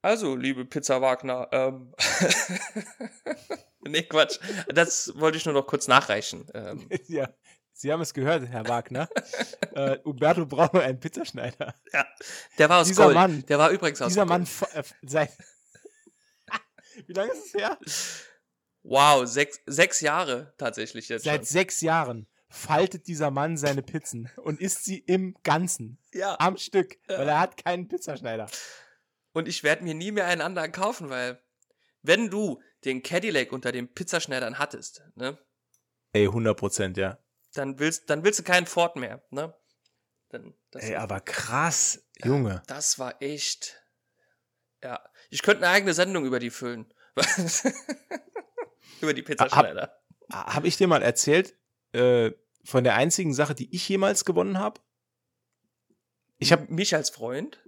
Also, liebe Pizza Wagner, ähm, nee, Quatsch. Das wollte ich nur noch kurz nachreichen. Ähm. Ja, Sie haben es gehört, Herr Wagner. äh, Umberto braucht einen Pizzaschneider. Ja, der war aus dieser Gold. Mann, der war übrigens aus Dieser Gold. Mann, äh, sein, wie lange ist es her? Wow, sechs, sechs Jahre tatsächlich jetzt. Seit schon. sechs Jahren faltet dieser Mann seine Pizzen und isst sie im Ganzen. Ja. Am Stück, ja. weil er hat keinen Pizzaschneider. Und ich werde mir nie mehr einen anderen kaufen, weil wenn du den Cadillac unter den Pizzaschneidern hattest, ne? Ey, 100 Prozent, ja. Dann willst, dann willst du keinen Ford mehr, ne? Dann, Ey, aber krass, Junge. Ja, das war echt. Ja, ich könnte eine eigene Sendung über die füllen. über die Pizzaschneider. Habe hab ich dir mal erzählt, äh, von der einzigen Sache, die ich jemals gewonnen habe? Ich habe mich als Freund.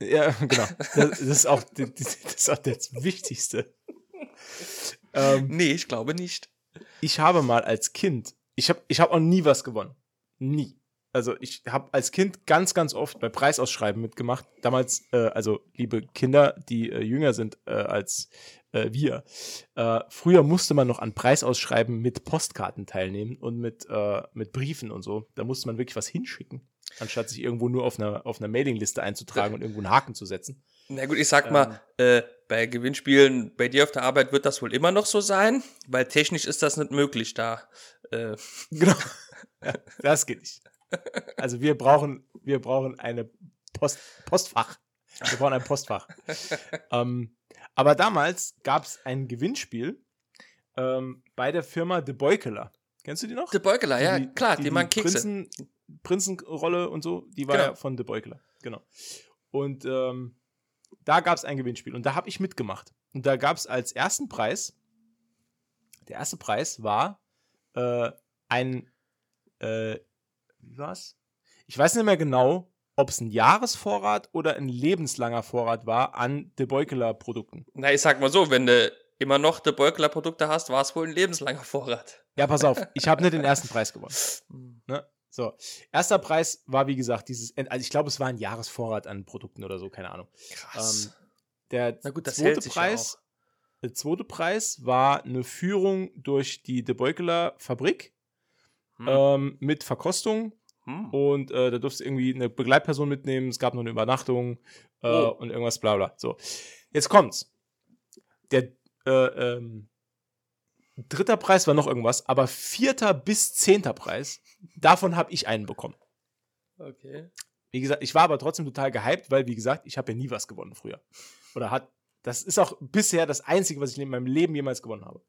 Ja, genau. Das, das, ist, auch, das ist auch das Wichtigste. ähm, nee, ich glaube nicht. ich habe mal als Kind, ich habe ich hab auch nie was gewonnen. Nie. Also ich habe als Kind ganz, ganz oft bei Preisausschreiben mitgemacht. Damals, äh, also liebe Kinder, die äh, jünger sind äh, als äh, wir. Äh, früher musste man noch an Preisausschreiben mit Postkarten teilnehmen und mit, äh, mit Briefen und so. Da musste man wirklich was hinschicken, anstatt sich irgendwo nur auf einer, auf einer Mailingliste einzutragen und irgendwo einen Haken zu setzen. Na gut, ich sag mal, äh, bei Gewinnspielen bei dir auf der Arbeit wird das wohl immer noch so sein, weil technisch ist das nicht möglich da. Äh, Genau. Ja, das geht nicht. Also wir brauchen, wir brauchen eine Post, Postfach. Wir brauchen ein Postfach. ähm, aber damals gab es ein Gewinnspiel ähm, bei der Firma De Beukeler. Kennst du die noch? De Beukeler, ja, Die- klar, die, die, machen Kekse. Prinzen, Prinzenrolle und so, die war Genau. ja von De Beukeler. Genau. Und ähm, da gab es ein Gewinnspiel und da habe ich mitgemacht. Und da gab es als ersten Preis, der erste Preis war äh, ein, äh, wie war's? Ich weiß nicht mehr genau, ob es ein Jahresvorrat oder ein lebenslanger Vorrat war an De Beukeler Produkten. Na, ich sag mal so, wenn du immer noch De Beukeler Produkte hast, war es wohl ein lebenslanger Vorrat. Ja, pass auf, ich habe nicht den ersten Preis gewonnen. Ne? So, erster Preis war wie gesagt dieses, also ich glaube, es war ein Jahresvorrat an Produkten oder so, keine Ahnung. Krass. Ähm, der Na gut, das zweite sich ja Preis, der zweite Preis war eine Führung durch die De Beukeler Fabrik Hm. ähm, mit Verkostung Hm. und äh, da durfte irgendwie eine Begleitperson mitnehmen, es gab noch eine Übernachtung äh, Oh. und irgendwas bla bla. So, jetzt kommt's. Der äh, ähm, dritter Preis war noch irgendwas, aber vierter bis zehnter Preis, davon habe ich einen bekommen. Okay. Wie gesagt, ich war aber trotzdem total gehypt, weil, wie gesagt, ich habe ja nie was gewonnen früher. Oder hat, das ist auch bisher das Einzige, was ich in meinem Leben jemals gewonnen habe.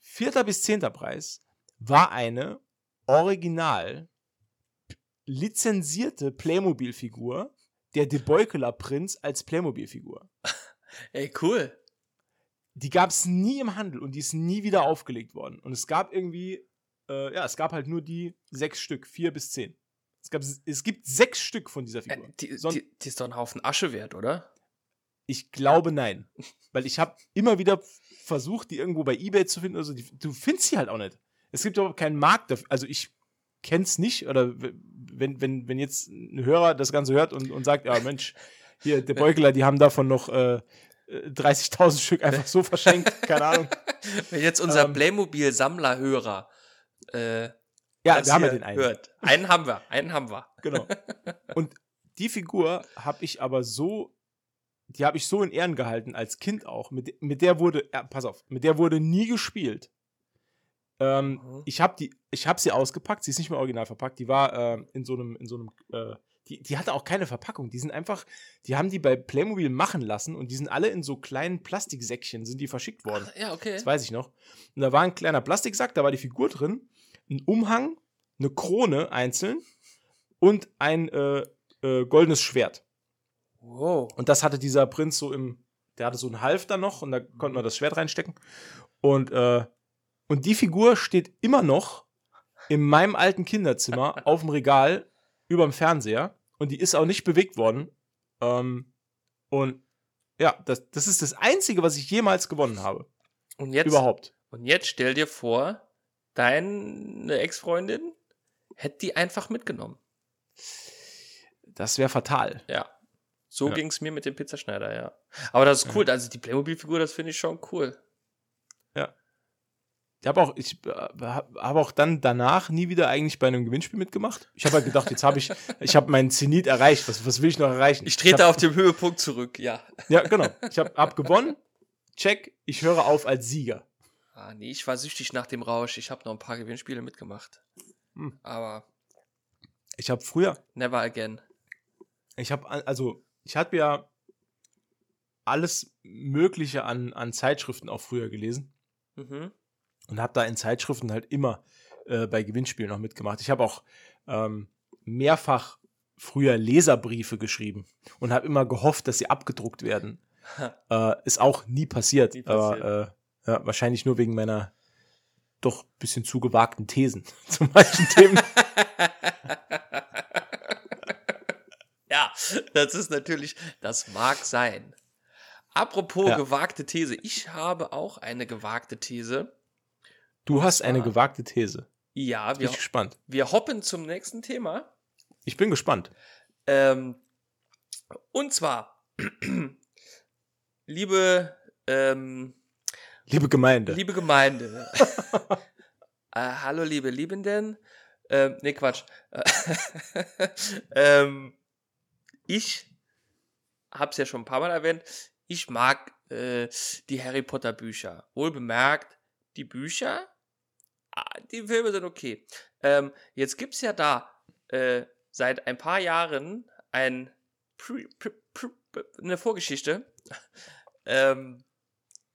Vierter bis zehnter Preis war eine original lizenzierte Playmobil-Figur der De Beukeler Prinz als Playmobil-Figur. Ey, cool. Die gab es nie im Handel und die ist nie wieder aufgelegt worden. Und es gab irgendwie, äh, ja, es gab halt nur die sechs Stück, vier bis zehn. Es, gab, es gibt sechs Stück von dieser Figur. Äh, die, Son- die, die ist doch ein Haufen Asche wert, oder? Ich glaube nein. Weil ich habe immer wieder versucht, die irgendwo bei Ebay zu finden. Also die, du findest sie halt auch nicht. Es gibt überhaupt keinen Markt dafür. Also ich kenn's nicht. Oder wenn, wenn, wenn jetzt ein Hörer das Ganze hört und, und sagt, ja Mensch, hier, der Beugler, die haben davon noch äh, äh, 30.000 Stück einfach so verschenkt. Keine Ahnung. Wenn jetzt unser Ähm. Playmobil-Sammlerhörer äh, Ja, das wir haben ja den einen. hört. Einen haben wir, einen haben wir. Genau. Und die Figur habe ich aber so, die habe ich so in Ehren gehalten, als Kind auch. Mit, mit der wurde, ja, pass auf, mit der wurde nie gespielt. Ähm, Mhm. Ich habe die, ich habe sie ausgepackt, sie ist nicht mehr original verpackt, die war ähm, in so einem, in so einem, äh, die, die hatte auch keine Verpackung, die sind einfach, die haben die bei Playmobil machen lassen und die sind alle in so kleinen Plastiksäckchen, sind die verschickt worden. Ja, okay. Das weiß ich noch. Und da war ein kleiner Plastiksack, da war die Figur drin, ein Umhang, eine Krone einzeln und ein äh, äh, goldenes Schwert. Wow. Und das hatte dieser Prinz so im, der hatte so einen Halfter noch und da konnte man das Schwert reinstecken. Und, äh, und die Figur steht immer noch in meinem alten Kinderzimmer auf dem Regal überm Fernseher und die ist auch nicht bewegt worden. Ähm, und ja, das, das ist das Einzige, was ich jemals gewonnen habe. Und jetzt, Überhaupt. und jetzt stell dir vor, deine Ex-Freundin hätte die einfach mitgenommen. Das wäre fatal. Ja. So Ja. ging's mir mit dem Pizzaschneider, ja. Aber das ist cool. Also die Playmobil-Figur, das finde ich schon cool. Ich habe auch, ich äh, habe auch dann danach nie wieder eigentlich bei einem Gewinnspiel mitgemacht. Ich habe halt gedacht, jetzt habe ich, ich habe meinen Zenit erreicht. Was, was will ich noch erreichen? Ich trete hab, auf dem Höhepunkt zurück, ja. Ja, genau. Ich habe hab gewonnen. Check. Ich höre auf als Sieger. Ah, nee, ich war süchtig nach dem Rausch. Ich habe noch ein paar Gewinnspiele mitgemacht. Hm. Aber Ich habe früher, never again. ich habe also, ich habe ja alles Mögliche an, an Zeitschriften auch früher gelesen Mhm. Und habe da in Zeitschriften halt immer äh, bei Gewinnspielen noch mitgemacht. Ich habe auch ähm, mehrfach früher Leserbriefe geschrieben und habe immer gehofft, dass sie abgedruckt werden. Äh, ist auch nie passiert, Nie passiert. aber äh, ja, wahrscheinlich nur wegen meiner doch bisschen zu gewagten Thesen zu manchen Themen. ja, das ist natürlich, das mag sein. Apropos Ja. gewagte These. Ich habe auch eine gewagte These. Du hast eine gewagte These. Ja, Bin wir, ich gespannt. wir hoppen zum nächsten Thema. Ich bin gespannt. Ähm, und zwar, liebe, ähm, Liebe Gemeinde. liebe Gemeinde. äh, hallo, liebe Liebenden. Ähm, nee, Quatsch. ähm, ich hab's ja schon ein paar Mal erwähnt. Ich mag äh, die Harry Potter Bücher. Wohl bemerkt, die Bücher, die Filme sind okay. Ähm, jetzt gibt's ja da äh, seit ein paar Jahren ein Pre, Pre, Pre, eine Vorgeschichte, ähm,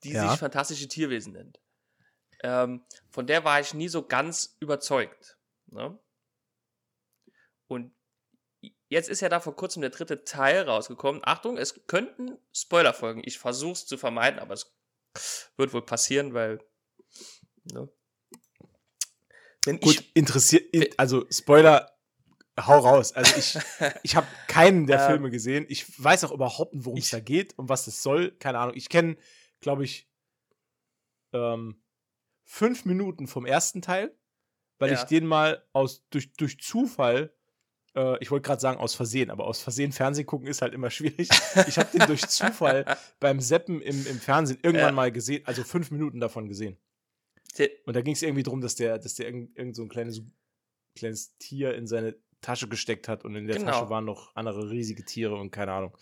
die Ja. sich Fantastische Tierwesen nennt. Ähm, von der war ich nie so ganz überzeugt. Ne? Und jetzt ist ja da vor kurzem der dritte Teil rausgekommen. Achtung, es könnten Spoiler folgen. Ich versuche es zu vermeiden, aber es wird wohl passieren, weil. Ne? Wenn Gut, ich, interessiert, in, also Spoiler, hau raus. Also ich, ich habe keinen der Ähm, Filme gesehen. Ich weiß auch überhaupt nicht, worum es da geht und was das soll. Keine Ahnung. Ich kenne, glaube ich, ähm, fünf Minuten vom ersten Teil, weil Ja. ich den mal aus durch, durch Zufall, äh, ich wollte gerade sagen aus Versehen, aber aus Versehen Fernsehen gucken ist halt immer schwierig. Ich habe den durch Zufall beim Seppen im, im Fernsehen irgendwann Ja. mal gesehen, also fünf Minuten davon gesehen. Und da ging es irgendwie darum, dass der, dass der irgend, irgend so ein kleines, kleines Tier in seine Tasche gesteckt hat und in der Genau. Tasche waren noch andere riesige Tiere und keine Ahnung.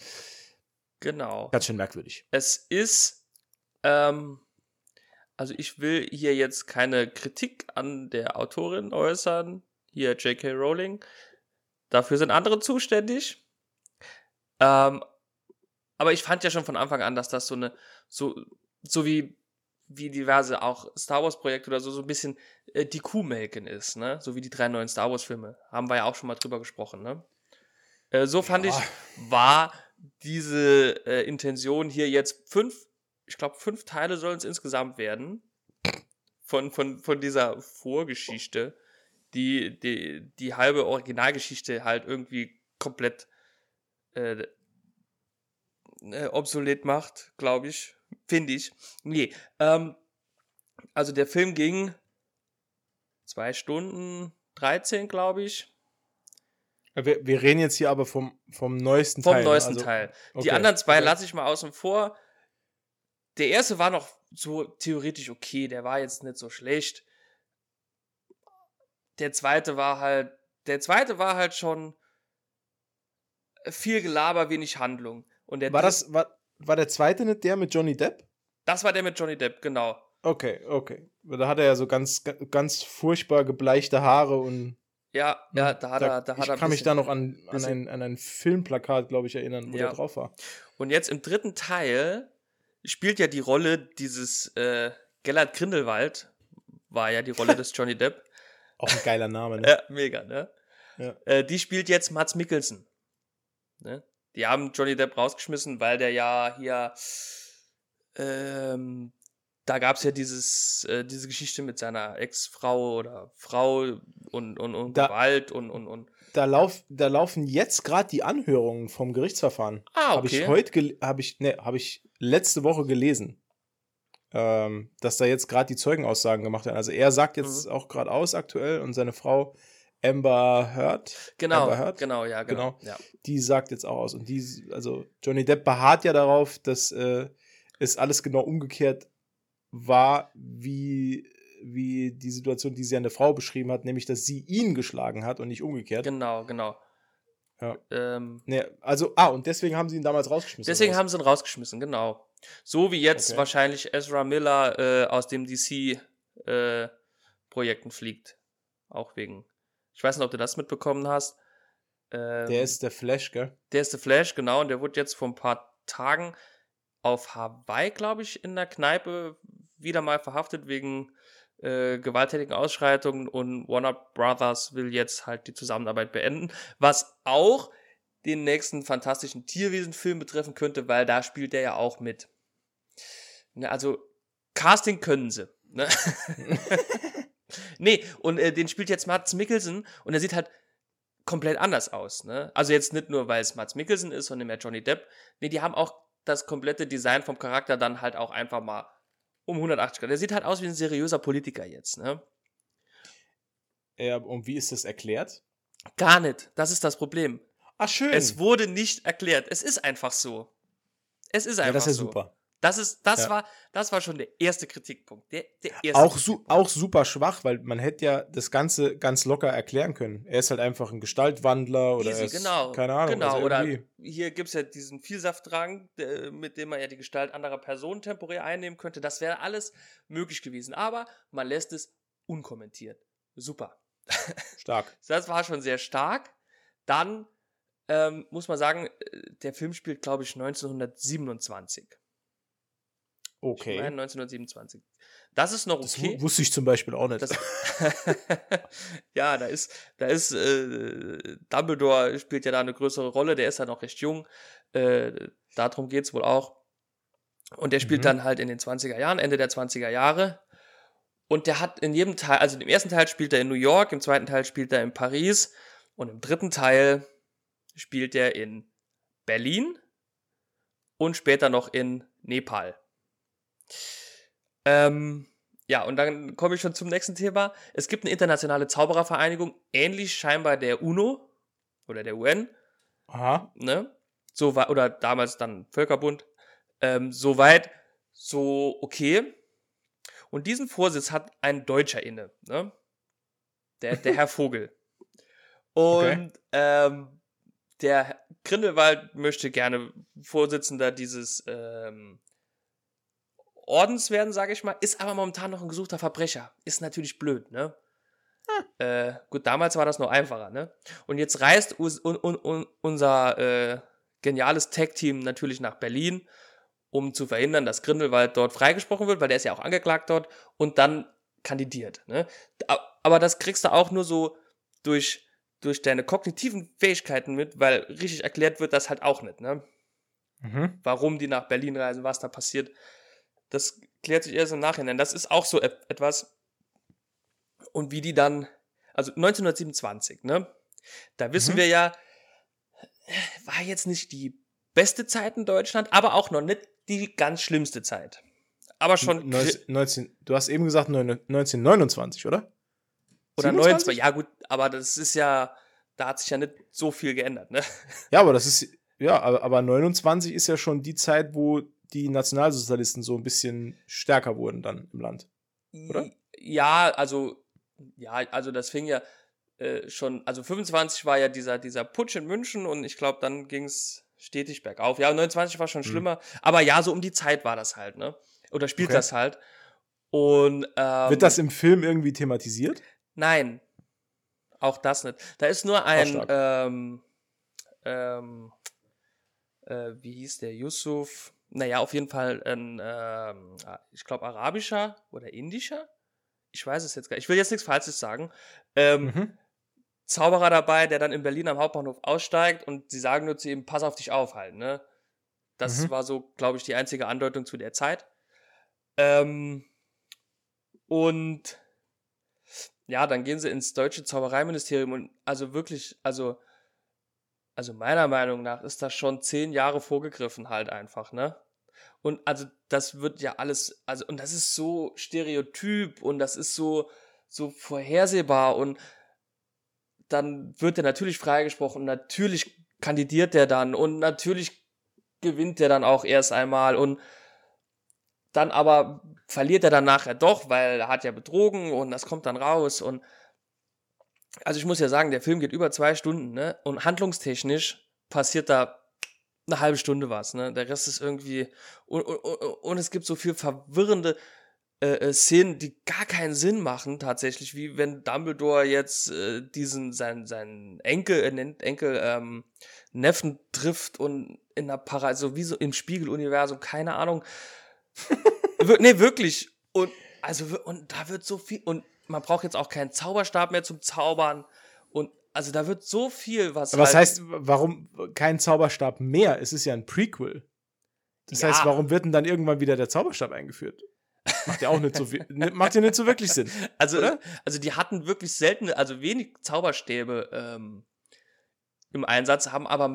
genau. Ganz schön merkwürdig. Es ist, ähm, also ich will hier jetzt keine Kritik an der Autorin äußern, hier J.K. Rowling. Dafür sind andere zuständig. Ähm, aber ich fand ja schon von Anfang an, dass das so eine, so, so wie, wie diverse auch Star Wars Projekte oder so, so ein bisschen äh, die Kuhmelken ist, ne? So wie die drei neuen Star Wars Filme. Haben wir ja auch schon mal drüber gesprochen, ne? Äh, so fand Ja. ich, war diese äh, Intention hier jetzt fünf, ich glaube, fünf Teile sollen es insgesamt werden. Von, von, von dieser Vorgeschichte, die, die die halbe Originalgeschichte halt irgendwie komplett äh, äh, obsolet macht, glaube ich. Finde ich. Nee. Ähm, also der Film ging zwei Stunden 13, glaube ich. Wir, wir reden jetzt hier aber vom, vom neuesten Vom Teil. ne? neuesten Also- Teil. Die okay, anderen zwei okay. lasse ich mal außen vor. Der erste war noch so theoretisch okay, der war jetzt nicht so schlecht. Der zweite war halt, der zweite war halt schon viel Gelaber, wenig Handlung. Und der War das, war, war der zweite nicht der mit Johnny Depp? das war der mit Johnny Depp, genau. Okay, okay. Da hat er ja so ganz, ganz furchtbar gebleichte Haare und Ja, ja, da hat er, da hat ich er ein kann mich da noch an, an, ein, an ein Filmplakat, glaube ich, erinnern, wo Ja. der drauf war. Und jetzt im dritten Teil spielt ja die Rolle dieses äh, Gellert Grindelwald, war ja die Rolle des Johnny Depp. Auch ein geiler Name, ne? Ja, mega, ne? Ja. Äh, die spielt jetzt Mats Mikkelsen. Ne? Die haben Johnny Depp rausgeschmissen, weil der ja hier, ähm, da gab es ja dieses, äh, diese Geschichte mit seiner Ex-Frau oder Frau und, und, und Da- Gewalt und, und, und. Da, lauf, da laufen jetzt gerade die Anhörungen vom Gerichtsverfahren. Ah, Habe ich okay. heute, habe ich, ne, habe ich letzte Woche gelesen, ähm, dass da jetzt gerade die Zeugenaussagen gemacht werden. Also er sagt jetzt Mhm. auch gerade aus aktuell und seine Frau Amber Heard, Genau, Amber Heard, genau, ja, genau. Genau. Ja. die sagt jetzt auch aus. Und die, also Johnny Depp beharrt ja darauf, dass äh, es alles genau umgekehrt war, wie, wie die Situation, die sie an der Frau beschrieben hat, nämlich, dass sie ihn geschlagen hat und nicht umgekehrt. Genau, genau. Ja. Ähm, Ne, also, ah, und deswegen haben sie ihn damals rausgeschmissen. deswegen haben sie ihn rausgeschmissen, genau. So wie jetzt Okay. wahrscheinlich Ezra Miller äh, aus dem DC-Projekten fliegt. Auch wegen. Ich weiß nicht, ob du das mitbekommen hast. Ähm, Der ist der Flash, gell? Der ist The Flash, genau, und der wurde jetzt vor ein paar Tagen auf Hawaii, glaube ich, in der Kneipe wieder mal verhaftet wegen äh, gewalttätigen Ausschreitungen und Warner Brothers will jetzt halt die Zusammenarbeit beenden, was auch den nächsten fantastischen Tierwesen-Film betreffen könnte, weil da spielt der ja auch mit. Ne, also Casting können sie. Ne? nee, und äh, den spielt jetzt Mats Mikkelsen und er sieht halt komplett anders aus. Ne? Also jetzt nicht nur, weil es Mats Mikkelsen ist und mehr Johnny Depp. Nee, die haben auch das komplette Design vom Charakter dann halt auch einfach mal Um 180 Grad. Der sieht halt aus wie ein seriöser Politiker jetzt, ne? Ja, und wie ist das erklärt? Gar nicht. Das ist das Problem. Ach, schön. Es wurde nicht erklärt. Es ist einfach so. Es ist einfach ja, das ist ja so. super. Das ist, das Ja. war, das war schon der erste Kritikpunkt. Der, der erste Auch, su auch super schwach, weil man hätte ja das Ganze ganz locker erklären können. Er ist halt einfach ein Gestaltwandler oder Easy, er ist, genau. keine Ahnung. Genau, also oder hier gibt es ja diesen Vielsaftrang, der- mit dem man ja die Gestalt anderer Personen temporär einnehmen könnte. Das wäre alles möglich gewesen. Aber man lässt es unkommentiert. Super. stark. Das war schon sehr stark. Dann ähm, muss man sagen, äh, der Film spielt, glaube ich, 1927. Ich Okay. meine 1927. Das ist noch Das okay. wu- wusste ich zum Beispiel auch nicht. Das, ja, da ist, da ist äh, Dumbledore spielt ja da eine größere Rolle, der ist ja noch recht jung. Äh, darum geht's wohl auch. Und der spielt Mhm. dann halt in den 20er Jahren, Ende der 20er Jahre. Und der hat in jedem Teil, also im ersten Teil spielt er in New York, im zweiten Teil spielt er in Paris und im dritten Teil spielt er in Berlin und später noch in Nepal. Ähm, ja, und dann komme ich schon zum nächsten Thema. Es gibt eine internationale Zauberervereinigung, ähnlich scheinbar der UNO oder der UN, Aha. ne? So wei- oder damals dann Völkerbund. Ähm, Soweit, so okay. Und diesen Vorsitz hat ein Deutscher inne, ne? Der, der Herr Vogel. Und ähm, der Grindelwald möchte gerne Vorsitzender dieses ähm, Ordens werden, sage ich mal, ist aber momentan noch ein gesuchter Verbrecher. Ist natürlich blöd, ne? Äh, gut, damals war das noch einfacher, ne? Und jetzt reist us, un, un, un, unser äh, geniales Tag-Team natürlich nach Berlin, um zu verhindern, dass Grindelwald dort freigesprochen wird, weil der ist ja auch angeklagt dort und dann kandidiert. Ne? Aber das kriegst du auch nur so durch, durch deine kognitiven Fähigkeiten mit, weil richtig erklärt wird das halt auch nicht, ne? Mhm. Warum die nach Berlin reisen, was da passiert. Das klärt sich erst im Nachhinein. Das ist auch so et etwas. Und wie die dann, also 1927, ne? Da wissen Mhm. wir ja, war jetzt nicht die beste Zeit in Deutschland, aber auch noch nicht die ganz schlimmste Zeit. Aber schon 19, 19, du hast eben gesagt neun- 1929, oder? oder 27? 29. Ja, gut, aber das ist ja, da hat sich ja nicht so viel geändert, ne? Ja, aber das ist, ja, aber, aber 29 ist ja schon die Zeit, wo die Nationalsozialisten so ein bisschen stärker wurden dann im Land. Oder? Ja, also, ja, also das fing ja äh, schon, also 25 war ja dieser, dieser Putsch in München und ich glaube, dann ging es stetig bergauf. Ja, 29 war schon Hm. schlimmer, aber ja, so um die Zeit war das halt, ne? Oder spielt Okay. das halt. Und ähm, Wird das im Film irgendwie thematisiert? Nein, auch das nicht. Da ist nur ein, ähm, ähm, äh, wie hieß der, Yusuf? Naja, auf jeden Fall ein, ähm, ich glaube, arabischer oder indischer? Ich weiß es jetzt gar nicht. Ich will jetzt nichts Falsches sagen. Ähm, Mhm. Zauberer dabei, der dann in Berlin am Hauptbahnhof aussteigt und sie sagen nur zu ihm, pass auf dich auf halt, ne? Das Mhm. war so, glaube ich, die einzige Andeutung zu der Zeit. Ähm, und ja, dann gehen sie ins deutsche Zaubereiministerium und also wirklich, also, also meiner Meinung nach ist das schon zehn Jahre vorgegriffen halt einfach, ne? Und also das wird ja alles, also und das ist so stereotyp und das ist so, so vorhersehbar und dann wird er natürlich freigesprochen, natürlich kandidiert er dann und natürlich gewinnt er dann auch erst einmal und dann aber verliert er dann nachher doch, weil er hat ja betrogen und das kommt dann raus und also ich muss ja sagen, der Film geht über zwei Stunden, ne? Und handlungstechnisch passiert da eine halbe Stunde was, ne? Der Rest ist irgendwie und, und, und, es gibt so viel verwirrende äh, äh, Szenen, die gar keinen Sinn machen, tatsächlich, wie wenn Dumbledore jetzt äh, diesen, seinen, seinen Enkel, äh, nennt Enkel, ähm, Neffen trifft und in der Para, so wie so im Spiegeluniversum, keine Ahnung. Wir- nee, wirklich. Und, also, und da wird so viel, und man braucht jetzt auch keinen Zauberstab mehr zum Zaubern. Und, also, da wird so viel, was. Aber was halt- heißt, warum kein Zauberstab mehr? Es ist ja ein Prequel. Das Ja. heißt, warum wird denn dann irgendwann wieder der Zauberstab eingeführt? Macht ja auch nicht so viel, ne- macht ja nicht so wirklich Sinn. Also, oder? also die hatten wirklich seltene, also wenig Zauberstäbe ähm, im Einsatz, haben aber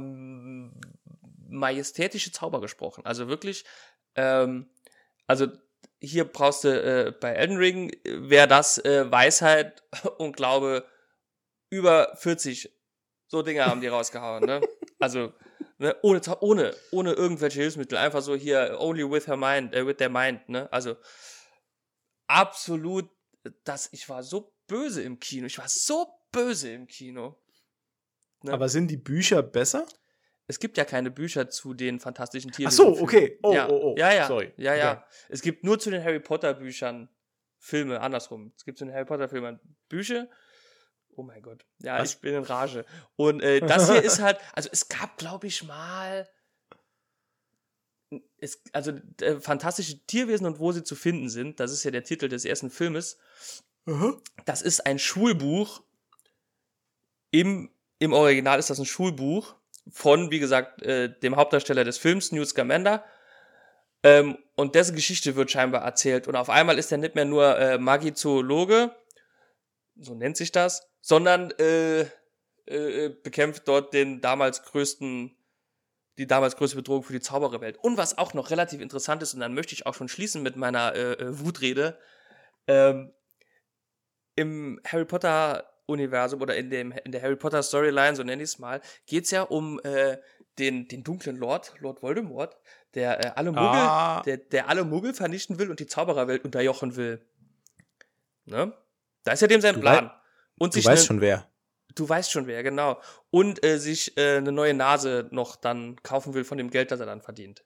majestätische Zauber gesprochen. Also wirklich, ähm, also hier brauchst du äh, bei Elden Ring, äh, wäre das äh, Weisheit und Glaube über 40. So Dinge haben die rausgehauen, ne? Also, ne? ohne, ohne, ohne irgendwelche Hilfsmittel. Einfach so hier, only with her mind, äh, with their mind, ne? Also, absolut, das, ich war so böse im Kino. Ich war so böse im Kino. Ne? Aber sind die Bücher besser? Es gibt ja keine Bücher zu den fantastischen Tieren. Ach so, okay. Oh, ja. oh, oh. Ja, ja. Sorry. Ja, ja. Okay. Es gibt nur zu den Harry Potter Büchern Filme, andersrum. Es gibt zu den Harry Potter Filmen Bücher. Oh mein Gott. Ja, Was? ich bin in Rage. Und äh, das hier ist halt, also es gab, glaube ich, mal. Es, also äh, fantastische Tierwesen und wo sie zu finden sind, das ist ja der Titel des ersten Filmes. Uh Das ist ein Schulbuch. Im, Im Original ist das ein Schulbuch von, wie gesagt, äh, dem Hauptdarsteller des Films, Newt Scamander. Ähm, und dessen Geschichte wird scheinbar erzählt. Und auf einmal ist er nicht mehr nur äh, Magizoologe, so nennt sich das, sondern äh, äh, bekämpft dort den damals größten, die damals größte Bedrohung für die Zaubererwelt. Und was auch noch relativ interessant ist, und dann möchte ich auch schon schließen mit meiner äh, äh Wutrede, ähm, im Harry Potter Universum oder in, dem, in der Harry Potter Storyline, so nenne ich es mal, geht es ja um äh, den, den dunklen Lord, Lord Voldemort, der, äh, alle Muggel, ah. der, der alle Muggel vernichten will und die Zaubererwelt unterjochen will. Ne? Da ist ja dem sein du Plan. Wei und du weißt schon wer. Du weißt schon wer, genau. Und äh, sich äh, eine neue Nase noch dann kaufen will von dem Geld, das er dann verdient.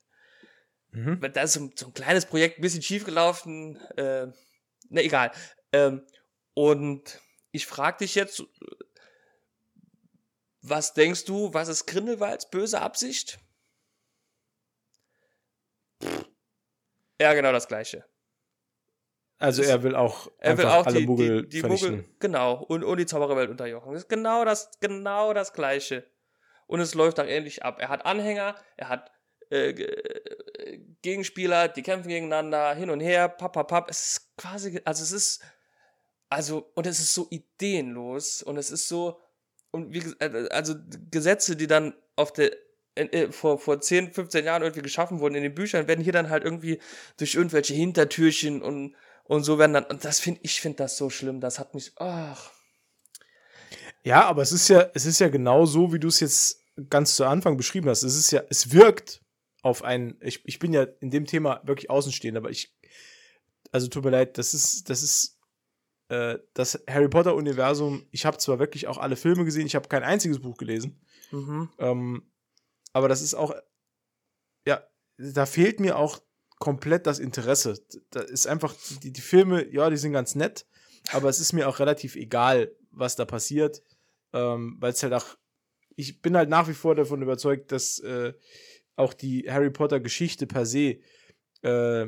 Mhm. Da ist so, so, ein kleines Projekt, ein bisschen schief gelaufen. Äh, ne, egal. Ähm, und ich frage dich jetzt, was denkst du, was ist Grindelwalds böse Absicht? Ja, genau das gleiche. Also er will auch er will auch alle die, Muggel die, die vernichten. Muggel, genau, und, und die Zaubererwelt unterjochen. Das ist genau das, genau das gleiche. Und es läuft auch ähnlich ab. Er hat Anhänger, er hat äh, Gegenspieler, die kämpfen gegeneinander, hin und her, papp, papp, papp. Es ist quasi, also es ist also, und es ist so ideenlos und es ist so, und wie, äh, also Gesetze, die dann auf der, äh, vor, vor 10, 15 Jahren irgendwie geschaffen wurden in den Büchern, werden hier dann halt irgendwie durch irgendwelche Hintertürchen und, und so werden dann, und das finde ich, finde das so schlimm, das hat mich, ach. Ja, aber es ist ja, es ist ja genau so, wie du es jetzt ganz zu Anfang beschrieben hast. Es ist ja, es wirkt auf einen, ich, ich bin ja in dem Thema wirklich außenstehend, aber ich, also tut mir leid, das ist, das ist äh, das Harry Potter-Universum, ich habe zwar wirklich auch alle Filme gesehen, ich habe kein einziges Buch gelesen, mhm. ähm, aber das ist auch, ja, da fehlt mir auch komplett das Interesse. Da ist einfach, die, die Filme, ja, die sind ganz nett, aber es ist mir auch relativ egal, was da passiert, ähm, weil es halt auch, ich bin halt nach wie vor davon überzeugt, dass äh, auch die Harry Potter-Geschichte per se äh,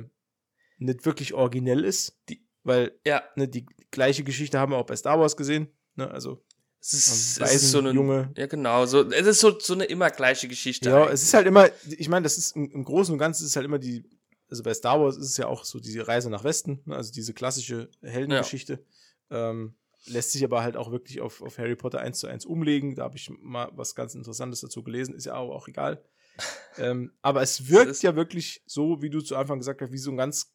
nicht wirklich originell ist. Die, weil ja. ne, die gleiche Geschichte haben wir auch bei Star Wars gesehen. Ne? Also es ist, es ist so eine junge. Ja, genau. So, es ist so, so eine immer gleiche Geschichte. Ja, eigentlich. es ist halt immer, ich meine, das ist im, im, Großen und Ganzen ist es halt immer die, also bei Star Wars ist es ja auch so diese Reise nach Westen, ne? also diese klassische Heldengeschichte. Ja. Ähm, lässt sich aber halt auch wirklich auf, auf Harry Potter 1 zu 1 umlegen. Da habe ich mal was ganz Interessantes dazu gelesen, ist ja auch, auch egal. ähm, aber es wirkt ja wirklich so, wie du zu Anfang gesagt hast, wie so ein ganz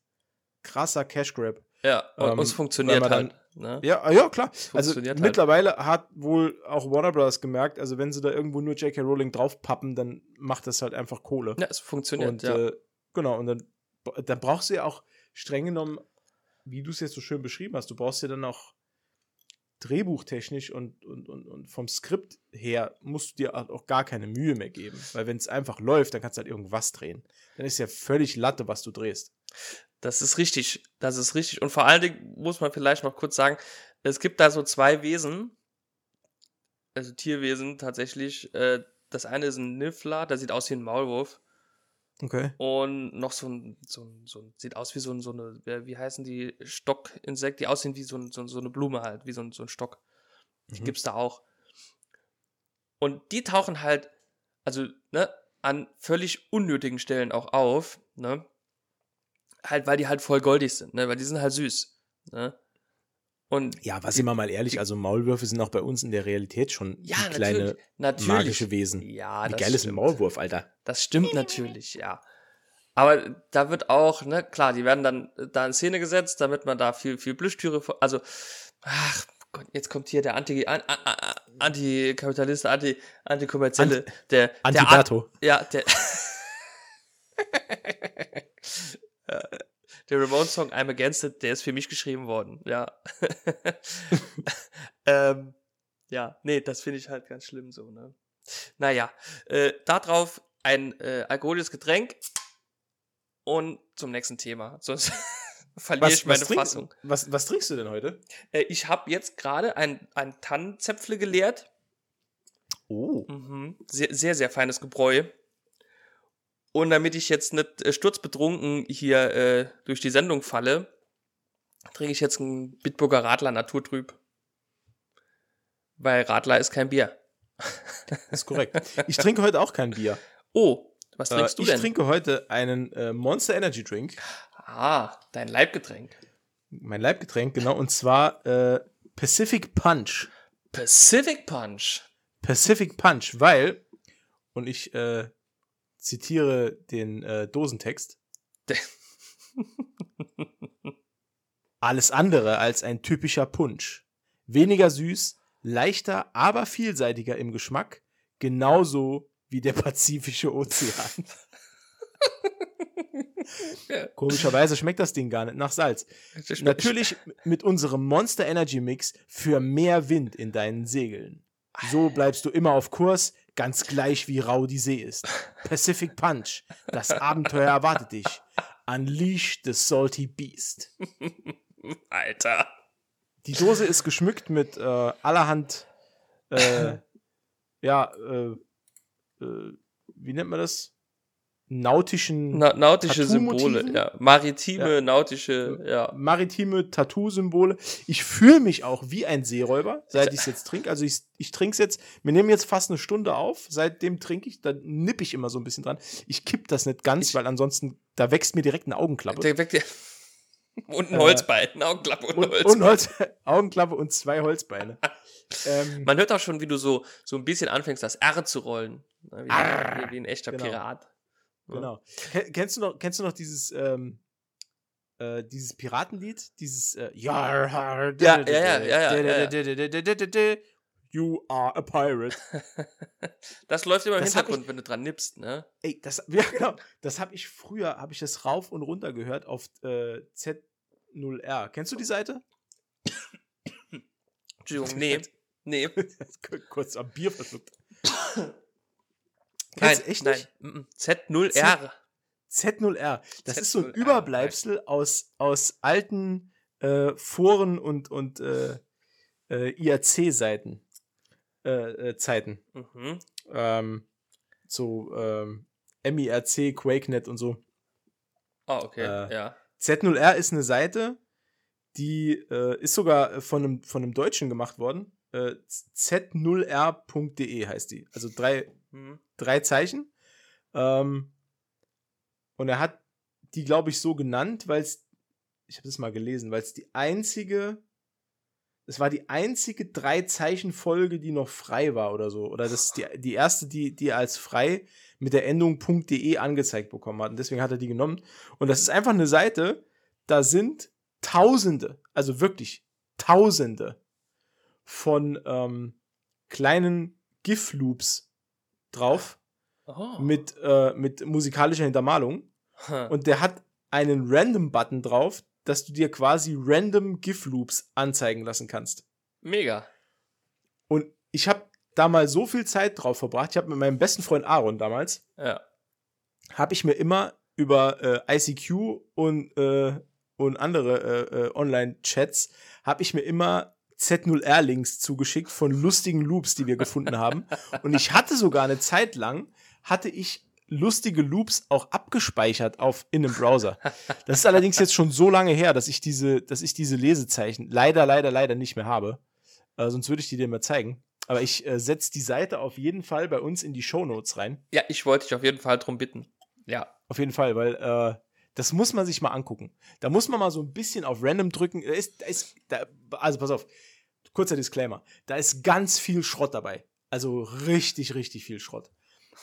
krasser Cash Grab. Ja, und ähm, es funktioniert dann, halt. Ne? Ja, ah, ja, klar. Also halt. mittlerweile hat wohl auch Warner Bros. gemerkt, also wenn sie da irgendwo nur J.K. Rowling draufpappen, dann macht das halt einfach Kohle. Ja, es funktioniert, und, ja. Äh, genau, und dann, dann brauchst du ja auch streng genommen, wie du es jetzt so schön beschrieben hast, du brauchst ja dann auch drehbuchtechnisch und, und, und, und vom Skript her musst du dir auch gar keine Mühe mehr geben. Weil wenn es einfach läuft, dann kannst du halt irgendwas drehen. Dann ist ja völlig Latte, was du drehst. Das ist richtig. Das ist richtig. Und vor allen Dingen muss man vielleicht noch kurz sagen, es gibt da so zwei Wesen, also Tierwesen tatsächlich. Äh, das eine ist ein Niffler, der sieht aus wie ein Maulwurf. Okay. Und noch so ein, so ein, so ein sieht aus wie so, ein, so eine, wie heißen die Stockinsekte, die aussehen wie so, ein, so, eine Blume halt, wie so ein, so ein Stock. Die mhm. gibt's da auch. Und die tauchen halt, also, ne, an völlig unnötigen Stellen auch auf, ne? Halt, weil die halt voll goldig sind, ne? Weil die sind halt süß. Ne? Und ja, was immer mal ehrlich, also Maulwürfe sind auch bei uns in der Realität schon ja, kleine natürlich, natürlich. magische Wesen. Ja, Wie geil ist ein Maulwurf, Alter? Das stimmt natürlich, ja. Aber da wird auch, ne, klar, die werden dann da in Szene gesetzt, damit man da viel, viel Plüschtüre, also, ach Gott, jetzt kommt hier der Anti, an, an, an, Antikapitalist, Anti, Antikommerzielle, Ant- der, der, Antiberto. ja, der, der Ramon-Song I'm Against It, der ist für mich geschrieben worden, ja. ähm, ja, nee, das finde ich halt ganz schlimm so, ne. Naja, äh, darauf ein äh, alkoholisches Getränk und zum nächsten Thema, sonst verliere ich meine trink- Fassung. Was, was trinkst du denn heute? Äh, ich habe jetzt gerade ein, ein Tannenzäpfle geleert. Oh. Mhm. Sehr, sehr, sehr feines Gebräu. Und damit ich jetzt nicht äh, sturzbetrunken hier äh, durch die Sendung falle, trinke ich jetzt einen Bitburger Radler Naturtrüb. Weil Radler ist kein Bier. Das ist korrekt. Ich trinke heute auch kein Bier. Oh, was Äh, trinkst du ich denn? trinke heute einen äh, Monster Energy Drink. ah, dein Leibgetränk. Mein Leibgetränk, genau. Und zwar äh, Pacific Punch. Pacific Punch. Pacific Punch, weil, und ich äh, zitiere den äh, Dosentext, alles andere als ein typischer Punsch. Weniger süß, leichter, aber vielseitiger im Geschmack, genauso wie der Pazifische Ozean. Ja. Komischerweise schmeckt das Ding gar nicht nach Salz. Natürlich mit unserem Monster Energy Mix für mehr Wind in deinen Segeln. So bleibst du immer auf Kurs, ganz gleich wie rau die See ist. Pacific Punch, das Abenteuer erwartet dich. Unleash the Salty Beast. Alter. Die Dose ist geschmückt mit äh, allerhand, äh, ja, äh, äh, wie nennt man das? Nautischen, Na, nautische? Symbole, ja. Maritime, Ja. nautische, ja. maritime Tattoo-Symbole. Ich fühle mich auch wie ein Seeräuber, seit ich es jetzt trinke. Also ich, ich trinke es jetzt, wir nehmen jetzt fast eine Stunde auf, seitdem trinke ich, da nippe ich immer so ein bisschen dran. Ich kipp das nicht ganz, Ich- weil ansonsten, da wächst mir direkt eine Augenklappe. Der weckt dir. Und ein Äh, Holzbein, eine Augenklappe und, und, Holzbein. und Holz, Augenklappe und zwei Holzbeine. ähm, Man hört auch schon, wie du so, so ein bisschen anfängst, das R zu rollen. Ne, Wie, Arr. wie ein echter Genau. Pirat. Genau. Ken- Kennst du noch, kennst du noch dieses, ähm, äh, dieses Piratenlied? Dieses äh, Ja, ja, ja, ja, ja. You are a pirate. Das läuft immer im Das Hintergrund, wenn du dran nippst, ne? Ey, das, ja, genau. Das habe ich früher, habe ich das rauf und runter gehört auf äh, Z0R. Kennst du die Seite? Entschuldigung, nee. Nee. Kurz am Bier verschluckt. Nein, Kennst du echt nein. nicht? Mm, Z0R. Z0R. Das ist so ein Z0R, Überbleibsel aus, aus alten äh, Foren und, und äh, äh, IRC-Seiten. Äh, äh, Zeiten. Mhm. Ähm, so ähm, MIRC, QuakeNet und so. Ah, okay, Äh, ja. Z0R ist eine Seite, die ist sogar von einem, von einem Deutschen gemacht worden. Äh, Z0R.de heißt die. Also drei, Mhm. drei Zeichen. Ähm, und er hat die, glaube ich, so genannt, weil es, ich habe das mal gelesen, weil es die einzige, es war die einzige Drei-Zeichen-Folge, die noch frei war oder so. Oder das ist die, die erste, die, die er als frei mit der Endung .de angezeigt bekommen hat. Und deswegen hat er die genommen. Und das ist einfach eine Seite, da sind Tausende, also wirklich Tausende von ähm, kleinen GIF-Loops drauf Oh. mit, äh, mit musikalischer Hintermalung. Hm. Und der hat einen Random-Button drauf, dass du dir quasi random GIF-Loops anzeigen lassen kannst. Mega. Und ich habe da mal so viel Zeit drauf verbracht. Ich habe mit meinem besten Freund Aaron damals, Ja. habe ich mir immer über äh, ICQ und, äh, und andere äh, äh, Online-Chats, habe ich mir immer Z0R-Links zugeschickt von lustigen Loops, die wir gefunden haben. Und ich hatte sogar eine Zeit lang, hatte ich lustige Loops auch abgespeichert auf in einem Browser. Das ist allerdings jetzt schon so lange her, dass ich diese, dass ich diese Lesezeichen leider, leider, leider nicht mehr habe. Äh, sonst würde ich die dir mal zeigen. Aber ich äh, setze die Seite auf jeden Fall bei uns in die Shownotes rein. Ja, ich wollte dich auf jeden Fall drum bitten. Ja. Auf jeden Fall, weil äh, das muss man sich mal angucken. Da muss man mal so ein bisschen auf Random drücken. Da ist, da ist, da, also pass auf, kurzer Disclaimer. Da ist ganz viel Schrott dabei. Also richtig, richtig viel Schrott.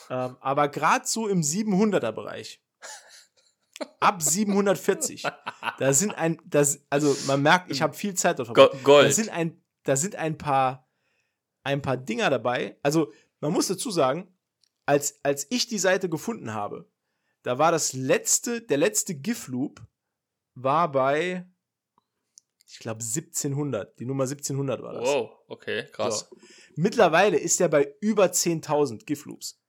Ähm, aber gerade so im 700er Bereich, Ab 740. Da sind ein, das, also man merkt, ich habe viel Zeit dort Go Gold. Da sind ein, da sind ein paar, ein paar Dinger dabei. Also man muss dazu sagen, als, als ich die Seite gefunden habe, da war das letzte, der letzte GIF-Loop war bei, ich glaube 1700. Die Nummer 1700 war das. Wow, okay, krass. So. Mittlerweile ist er bei über 10.000 GIF-Loops.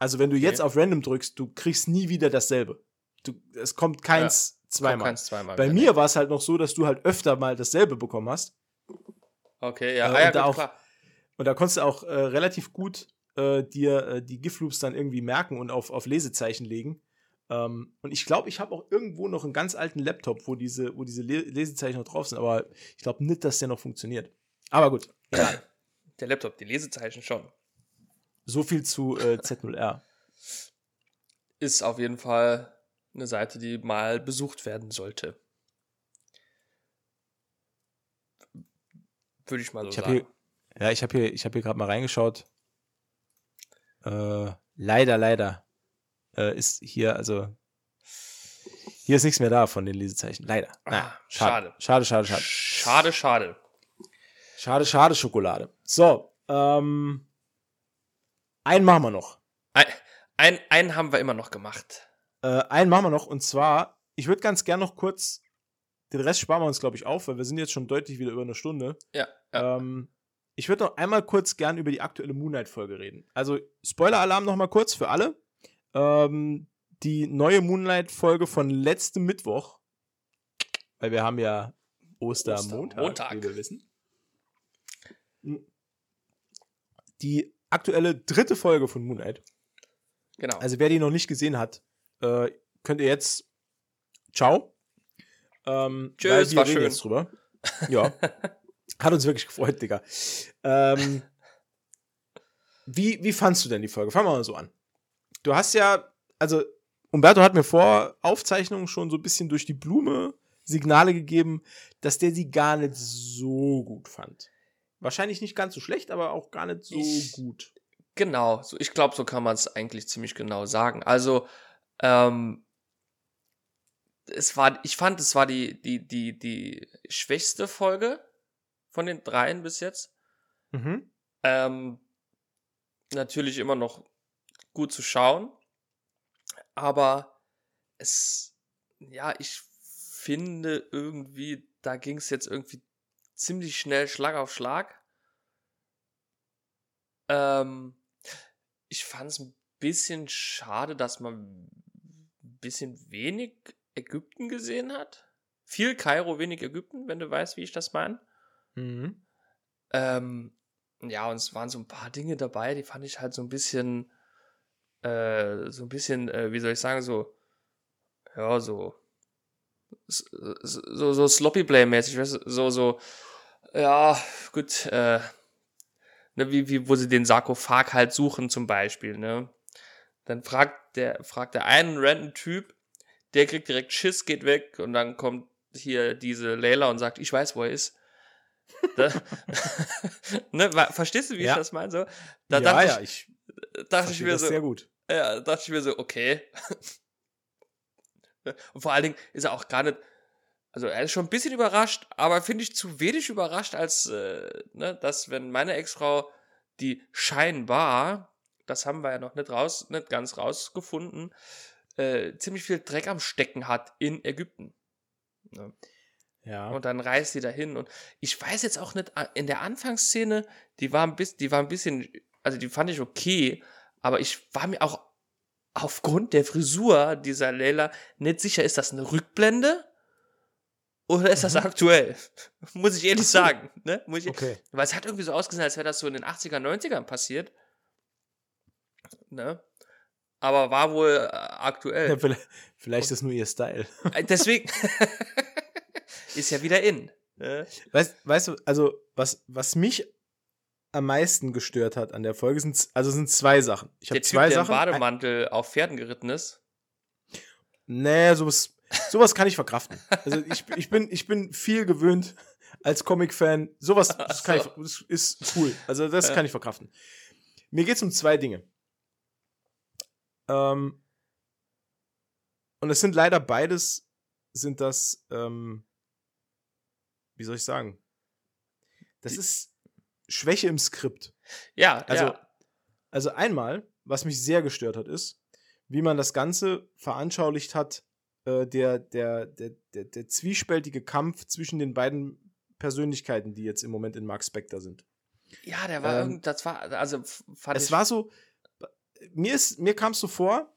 Also wenn du jetzt auf Random drückst, du kriegst nie wieder dasselbe. Du, es kommt keins Kommt zweimal. keins zweimal. Bei wieder, mir war es halt noch so, dass du halt öfter mal dasselbe bekommen hast. Okay, ja, äh, ah, ja und da gut, auch- klar. Und da konntest du auch äh, relativ gut äh, dir äh, die GIF-Loops dann irgendwie merken und auf, auf Lesezeichen legen. Ähm, und ich glaube, ich habe auch irgendwo noch einen ganz alten Laptop, wo diese, wo diese Le Lesezeichen noch drauf sind. Aber ich glaube nicht, dass der noch funktioniert. Aber gut, egal. Der Laptop, die Lesezeichen schon. so viel zu äh, Z0R. Ist auf jeden Fall eine Seite, die mal besucht werden sollte. Würde ich mal so Ich sagen. hier, ja, ich habe hier, ich habe hier gerade mal reingeschaut. Äh, leider, leider äh, ist hier, also hier ist nichts mehr da von den Lesezeichen. Leider. Ah, schade. Schade, schade, schade. Schade, schade. Schade, schade, Schokolade. So, ähm, einen machen wir noch. Ein, ein, einen haben wir immer noch gemacht. Äh, einen machen wir noch und zwar, ich würde ganz gern noch kurz, den Rest sparen wir uns, glaube ich, auf, weil wir sind jetzt schon deutlich wieder über eine Stunde. Ja. ja. Ähm, ich würde noch einmal kurz gern über die aktuelle Moonlight-Folge reden. Also, Spoiler-Alarm noch mal kurz für alle. Ähm, die neue Moonlight-Folge von letztem Mittwoch, weil wir haben ja Ostermontag, Ostermontag. wie wir wissen. Die aktuelle dritte Folge von Moonlight. genau. Also, wer die noch nicht gesehen hat, äh, könnt ihr jetzt. Ciao. Ähm, Tschüss, war schön. Jetzt drüber. Ja. Hat uns wirklich gefreut, Digga. Ähm, wie, wie fandst du denn die Folge? Fangen wir mal so an. Du hast ja, also, Umberto hat mir vor Aufzeichnungen schon so ein bisschen durch die Blume Signale gegeben, dass der sie gar nicht so gut fand. Wahrscheinlich nicht ganz so schlecht, aber auch gar nicht so Ich- gut. Genau, so, ich glaube, so kann man es eigentlich ziemlich genau sagen. Also, ähm, es war, ich fand, es war die, die, die, die schwächste Folge von den dreien bis jetzt. Mhm. Ähm, natürlich immer noch gut zu schauen, aber es, ja, ich finde irgendwie, da ging es jetzt irgendwie ziemlich schnell Schlag auf Schlag. Ähm, ich fand es ein bisschen schade, dass man ein bisschen wenig Ägypten gesehen hat. Viel Kairo, wenig Ägypten, wenn du weißt, wie ich das meine. Mhm. Ähm, ja, und es waren so ein paar Dinge dabei, die fand ich halt so ein bisschen, äh, so ein bisschen, äh, wie soll ich sagen, so, ja, so, so, so, sloppy play-mäßig, weißt du, so, so, ja, gut, äh, ne, wie, wie, wo sie den Sarkophag halt suchen zum Beispiel, ne. Dann fragt der, fragt der einen random Typ, der kriegt direkt Schiss, geht weg und dann kommt hier diese Layla und sagt, ich weiß, wo er ist. Ne, verstehst du, wie Ja. ich das meine? So, da ja, ja, ich dachte ich mir das so, sehr gut. ja, dachte ich mir so, okay. Und vor allen Dingen ist er auch gar nicht, also er ist schon ein bisschen überrascht, aber finde ich zu wenig überrascht, als äh, ne, dass wenn meine Ex-Frau, die scheinbar, das haben wir ja noch nicht raus, nicht ganz rausgefunden, äh, ziemlich viel Dreck am Stecken hat in Ägypten. Ne? Ja. Und dann reist sie dahin. Und ich weiß jetzt auch nicht, in der Anfangsszene, die war ein bisschen, die war ein bisschen, also die fand ich okay, aber ich war mir auch aufgrund der Frisur dieser Leila nicht sicher, ist das eine Rückblende? Oder ist das Mhm. aktuell? Muss ich ehrlich sagen. Ne? Muss ich, okay. Weil es hat irgendwie so ausgesehen, als wäre das so in den 80er, 90ern passiert. Ne? Aber war wohl äh, aktuell. Ja, vielleicht, vielleicht ist das nur ihr Style. Äh, Deswegen ist ja wieder in. Ne? Weißt, weißt du, also, was, was mich am meisten gestört hat an der Folge, sind, also sind zwei Sachen. Ich habe Der zwei der Sachen. Ein- Bademantel auf Pferden geritten ist. Nee, sowas, sowas kann ich verkraften. Also ich, ich, bin, ich bin viel gewöhnt als Comic-Fan. Sowas das kann ich, so. das ist cool. Also das Ja. kann ich verkraften. Mir geht es um zwei Dinge. Ähm, und es sind leider beides, sind das, ähm, wie soll ich sagen? Das Die- ist Schwäche im Skript. Ja, Also, ja. also einmal, was mich sehr gestört hat, ist, wie man das Ganze veranschaulicht hat, äh, der, der, der, der, der zwiespältige Kampf zwischen den beiden Persönlichkeiten, die jetzt im Moment in Mark Spector sind. Ja, der war ähm, irgend, das war, also fand Es war so, mir, ist, mir kam es so vor,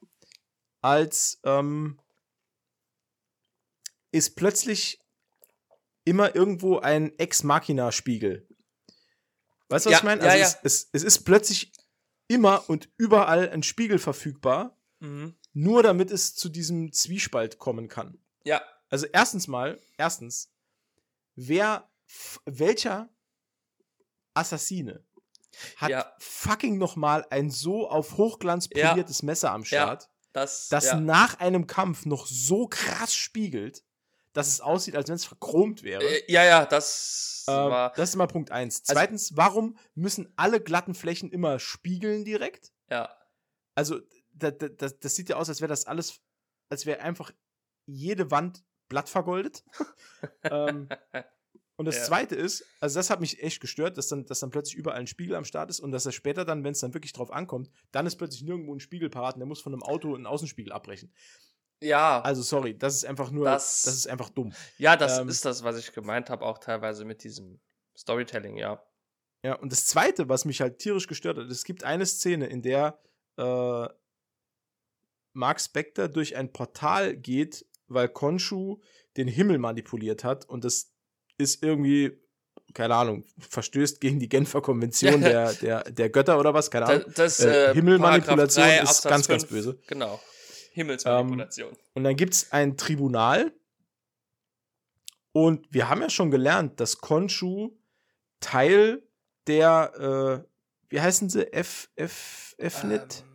als ähm, ist plötzlich immer irgendwo ein Ex-Machina-Spiegel. Weißt du, was Ja, ich meine? Also ja. Es, es, es ist plötzlich immer und überall ein Spiegel verfügbar, Mhm. nur damit es zu diesem Zwiespalt kommen kann. Ja, Also erstens mal, erstens, wer, welcher Assassine hat Ja. fucking noch mal ein so auf Hochglanz poliertes Messer am Start, das. das nach einem Kampf noch so krass spiegelt, dass es aussieht, als wenn es verchromt wäre. Äh, ja, ja, das Ähm, war. das ist mal Punkt eins. Also- Zweitens, warum müssen alle glatten Flächen immer spiegeln direkt? Ja. Also, da, da, das, das sieht ja aus, als wäre das alles, als wäre einfach jede Wand blattvergoldet. ähm, und das Ja. zweite ist, also das hat mich echt gestört, dass dann, dass dann plötzlich überall ein Spiegel am Start ist und dass er später dann, wenn es dann wirklich drauf ankommt, dann ist plötzlich nirgendwo ein Spiegel parat und der muss von einem Auto einen Außenspiegel abbrechen. Ja, Also sorry, das ist einfach nur, das, Das- ist einfach dumm. ja, das ähm, ist das, was ich gemeint habe, auch teilweise mit diesem Storytelling, ja. Ja, und das zweite, was mich halt tierisch gestört hat, es gibt eine Szene, in der äh, Mark Spector durch ein Portal geht, weil Konshu den Himmel manipuliert hat und das ist irgendwie, keine Ahnung, verstößt gegen die Genfer Konvention der, der, der Götter oder was, keine Ahnung. das Äh, äh, Himmelmanipulation Paragraph 3 ist Absatz ganz, ganz 5, böse. Genau. Himmelsmanipulation. Und dann gibt es ein Tribunal. Und wir haben ja schon gelernt, dass Konshu Teil der, äh, wie heißen sie? F, F, Fnet? Ähm,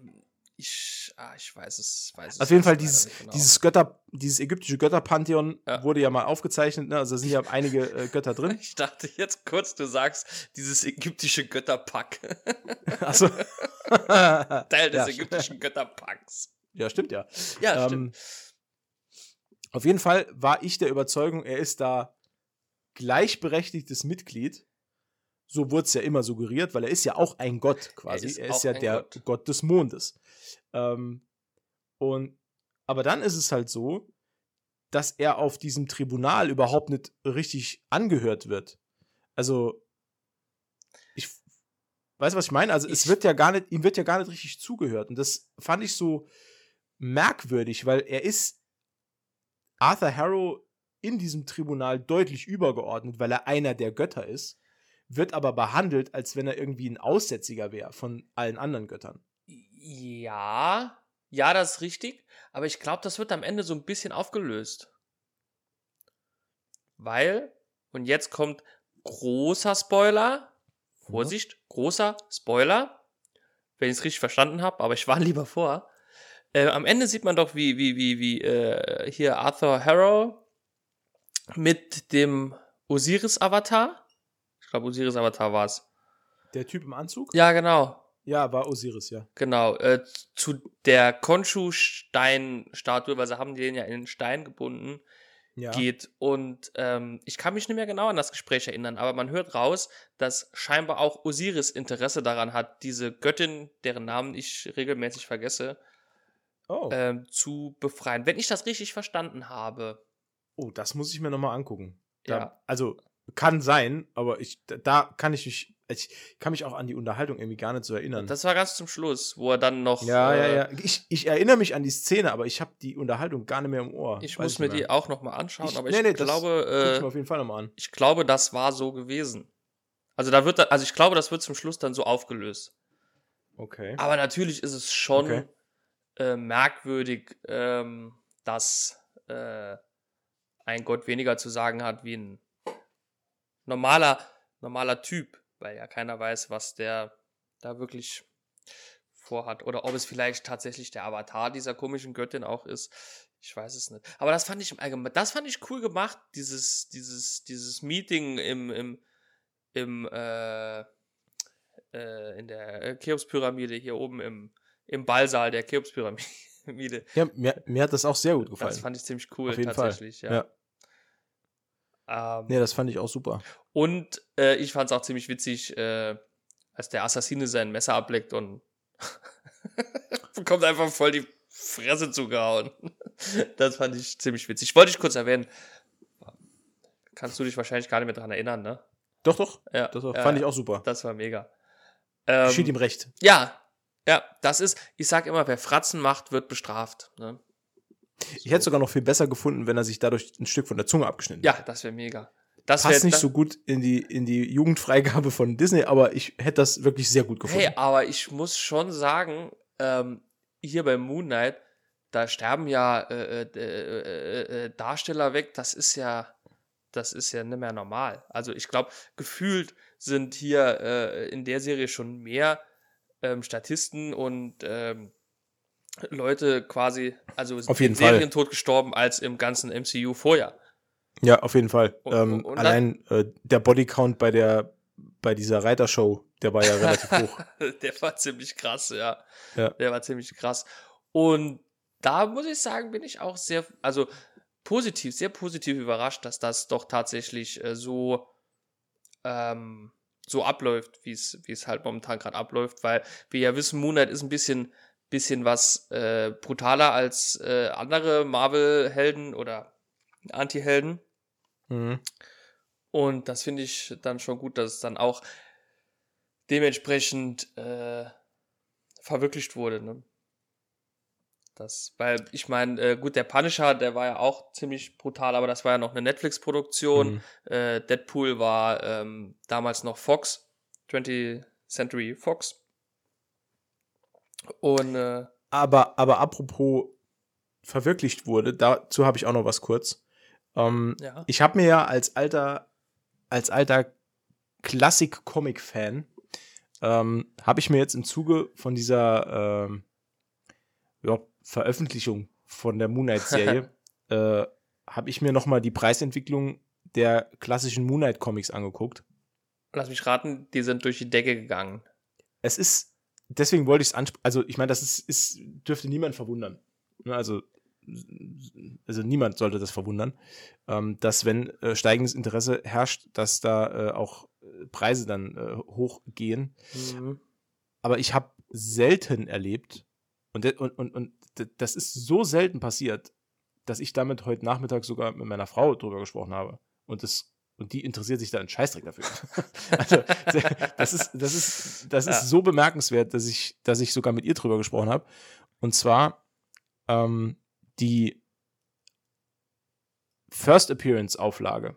ich, ah, ich weiß es. Weiß es Auf jeden Fall dieses, genau. dieses Götter, dieses ägyptische Götterpantheon Ja. wurde ja mal aufgezeichnet, ne? Also da sind ja einige äh, Götter drin. Ich dachte jetzt kurz, du sagst dieses ägyptische Götterpack. Also Teil des ja, ägyptischen Götterpacks. Ja, stimmt ja. Ja, Ähm, stimmt. auf jeden Fall war ich der Überzeugung, er ist da gleichberechtigtes Mitglied. So wurde es ja immer suggeriert, weil er ist ja auch ein Gott quasi. ist Er ist, ja der Gott. Gott. des Mondes. Ähm, und aber dann ist es halt so, dass er auf diesem Tribunal überhaupt nicht richtig angehört wird. Also ich weiß, was ich meine. Also es Ich- wird ja gar nicht, ihm wird ja gar nicht richtig zugehört. Und das fand ich so merkwürdig, weil er ist Arthur Harrow in diesem Tribunal deutlich übergeordnet, weil er einer der Götter ist, wird aber behandelt, als wenn er irgendwie ein Aussätziger wäre von allen anderen Göttern. Ja, ja, das ist richtig. Aber ich glaube, das wird am Ende so ein bisschen aufgelöst. Weil, und jetzt kommt großer Spoiler. Vorsicht, großer Spoiler. Wenn ich es richtig verstanden habe, aber ich war lieber vor. Äh, am Ende sieht man doch, wie, wie, wie, wie äh, hier Arthur Harrow mit dem Osiris-Avatar. Ich glaube, Osiris-Avatar war es. Der Typ im Anzug? Ja, genau. Ja, war Osiris, ja. Genau, äh, zu der Konshu-Stein-Statue, weil sie haben den ja in den Stein gebunden, Ja. geht. Und ähm, ich kann mich nicht mehr genau an das Gespräch erinnern, aber man hört raus, dass scheinbar auch Osiris Interesse daran hat, diese Göttin, deren Namen ich regelmäßig vergesse, Oh. ähm, zu befreien. Wenn ich das richtig verstanden habe. oh, das muss ich mir nochmal angucken. Da, Ja. Also, kann sein, aber ich, da, kann ich mich, ich kann mich auch an die Unterhaltung irgendwie gar nicht so erinnern. Das war ganz zum Schluss, wo er dann noch. ja, ja, äh, ja. Ich, ich erinnere mich an die Szene, aber ich habe die Unterhaltung gar nicht mehr im Ohr. Ich muss mir nicht die mehr. auch nochmal anschauen, Ich- aber ich nee, das glaube. Ich Äh, mir auf jeden Fall nochmal an. Ich glaube, das war so gewesen. Also da wird, also ich glaube, das wird zum Schluss dann so aufgelöst. Okay. Aber natürlich ist es schon Okay. Äh, merkwürdig, ähm, dass äh, ein Gott weniger zu sagen hat wie ein normaler, normaler Typ, weil ja keiner weiß, was der da wirklich vorhat. Oder ob es vielleicht tatsächlich der Avatar dieser komischen Göttin auch ist. Ich weiß es nicht. Aber das fand ich im Allgemeinen, das fand ich cool gemacht, dieses, dieses, dieses Meeting im, im, im, äh, äh, in der Cheops-Pyramide hier oben im, im Ballsaal der Cheops-Pyramide. Ja, mir, mir hat das auch sehr gut gefallen. das fand ich ziemlich cool, Auf jeden tatsächlich, Fall. ja. ja. Ähm, Nee, das fand ich auch super. Und äh, ich fand es auch ziemlich witzig, äh, als der Assassine sein Messer ableckt und bekommt einfach voll die Fresse zugehauen. Das fand ich ziemlich witzig. Wollte ich kurz erwähnen. Kannst du dich wahrscheinlich gar nicht mehr dran erinnern, ne? Doch, doch. Ja, Das war- fand ja. ich auch super. Das war mega. Ähm, ihm recht. ja, ja, das ist, ich sag immer, wer Fratzen macht, wird bestraft. Ne? Ich hätte sogar noch viel besser gefunden, wenn er sich dadurch ein Stück von der Zunge abgeschnitten Ja, das wäre mega. Das Passt nicht so gut in die, in die Jugendfreigabe von Disney, aber ich hätte das wirklich sehr gut gefunden. Hey, aber ich muss schon sagen, ähm, hier bei Moon Knight, da sterben ja äh, äh, äh, äh, Darsteller weg, das ist ja, das ist ja nicht mehr normal. Also ich glaube, gefühlt sind hier äh, in der Serie schon mehr ähm, Statisten und ähm, Leute quasi, also Auf jeden im Fall. Serientod gestorben als im ganzen MCU vorher. Ja, auf jeden Fall. Und- ähm, und allein äh, der Bodycount bei der bei dieser Reitershow, der war ja relativ hoch. Der war ziemlich krass, ja. Ja. Der war ziemlich krass. Und da muss ich sagen, bin ich auch sehr, also positiv, sehr positiv überrascht, dass das doch tatsächlich äh, so, ähm, so abläuft, wie es wie es halt momentan gerade abläuft, weil wir ja wissen, Moonlight ist ein bisschen, bisschen was äh, brutaler als äh, andere Marvel-Helden oder Anti-Helden. Mhm. Und das finde ich dann schon gut, dass es dann auch dementsprechend äh, verwirklicht wurde. Ne? Das, weil ich meine, äh, gut, der Punisher, der war ja auch ziemlich brutal, aber das war ja noch eine Netflix-Produktion. Mhm. Äh, Deadpool war ähm, damals noch Fox, 20th Century Fox. Und äh, Aber, aber apropos verwirklicht wurde, dazu habe ich auch noch was kurz. Ähm, ja. ich habe mir ja als alter, als alter Klassik-Comic-Fan, ähm, habe ich mir jetzt im Zuge von dieser ähm, ja, Veröffentlichung von der Moon Knight-Serie, äh, habe ich mir noch mal die Preisentwicklung der klassischen Moon Knight-Comics angeguckt. Lass mich raten, die sind durch die Decke gegangen. Es ist, deswegen wollte ich es ansprechen, also ich meine, das ist, ist, dürfte niemand verwundern. Ne, Also, also niemand sollte das verwundern, ähm, dass wenn äh, steigendes Interesse herrscht, dass da äh, auch äh, Preise dann äh, hochgehen. Mhm. Aber ich habe selten erlebt, und, und, und, und das ist so selten passiert, dass ich damit heute Nachmittag sogar mit meiner Frau drüber gesprochen habe. Und das und die interessiert sich da einen Scheißdreck dafür. also, das ist, das ist, das ist Ja. so bemerkenswert, dass ich, dass ich sogar mit ihr drüber gesprochen habe. Und zwar ähm, die First Appearance Auflage.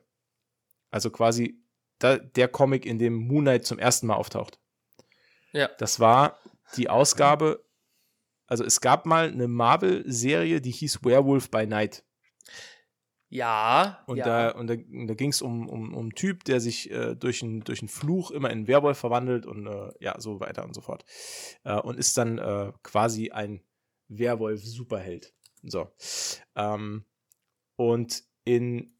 Also quasi da, der Comic, in dem Moon Knight zum ersten Mal auftaucht. Ja. Das war die Ausgabe, also es gab mal eine Marvel-Serie, die hieß Werewolf by Night. Ja. Und ja. da, und da, da ging es um, um, um einen Typ, der sich äh, durch, einen, durch einen Fluch immer in einen Werwolf verwandelt und äh, ja, so weiter und so fort. Äh, und ist dann äh, quasi ein Werwolf-Superheld. So. Ähm, und in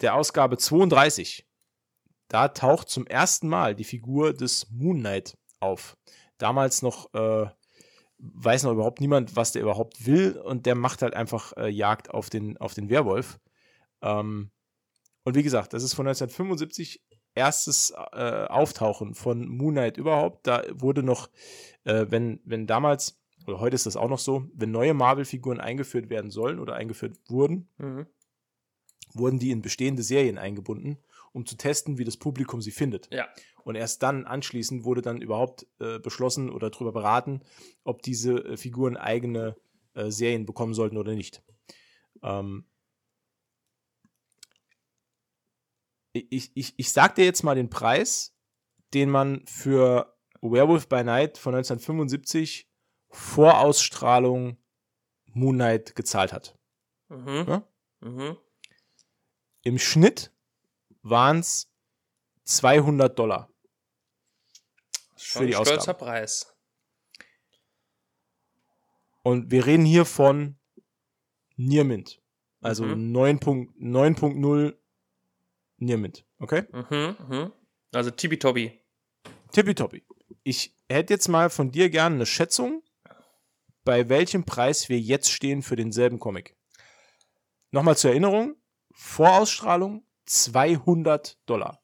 der Ausgabe 32, da taucht zum ersten Mal die Figur des Moon Knight auf. Damals noch äh, weiß noch überhaupt niemand, was der überhaupt will, und der macht halt einfach äh, Jagd auf den, auf den Werwolf. Ähm, und wie gesagt, das ist von 1975 erstes äh, Auftauchen von Moon Knight überhaupt. Da wurde noch, äh, wenn, wenn damals, oder heute ist das auch noch so, wenn neue Marvel-Figuren eingeführt werden sollen oder eingeführt wurden, Mhm. wurden die in bestehende Serien eingebunden, um zu testen, wie das Publikum sie findet. Ja. Und erst dann anschließend wurde dann überhaupt äh, beschlossen oder darüber beraten, ob diese äh, Figuren eigene äh, Serien bekommen sollten oder nicht. Ähm ich, ich, ich sag dir jetzt mal den Preis, den man für Werewolf by Night von 1975 vor Ausstrahlung Moon Knight gezahlt hat. Mhm. Ja? Mhm. Im Schnitt waren es 200 Dollar. Schon Für die ein stolzer Ausgabe. Preis. Und wir reden hier von Near Mint. Also Mhm. 9.0 9.0 Near Mint. Okay? Mhm. Mhm. Also Tibi-Tobi. Tippitoppi. Ich hätte jetzt mal von dir gerne eine Schätzung, bei welchem Preis wir jetzt stehen für denselben Comic. Nochmal zur Erinnerung, Vorausstrahlung 200 Dollar.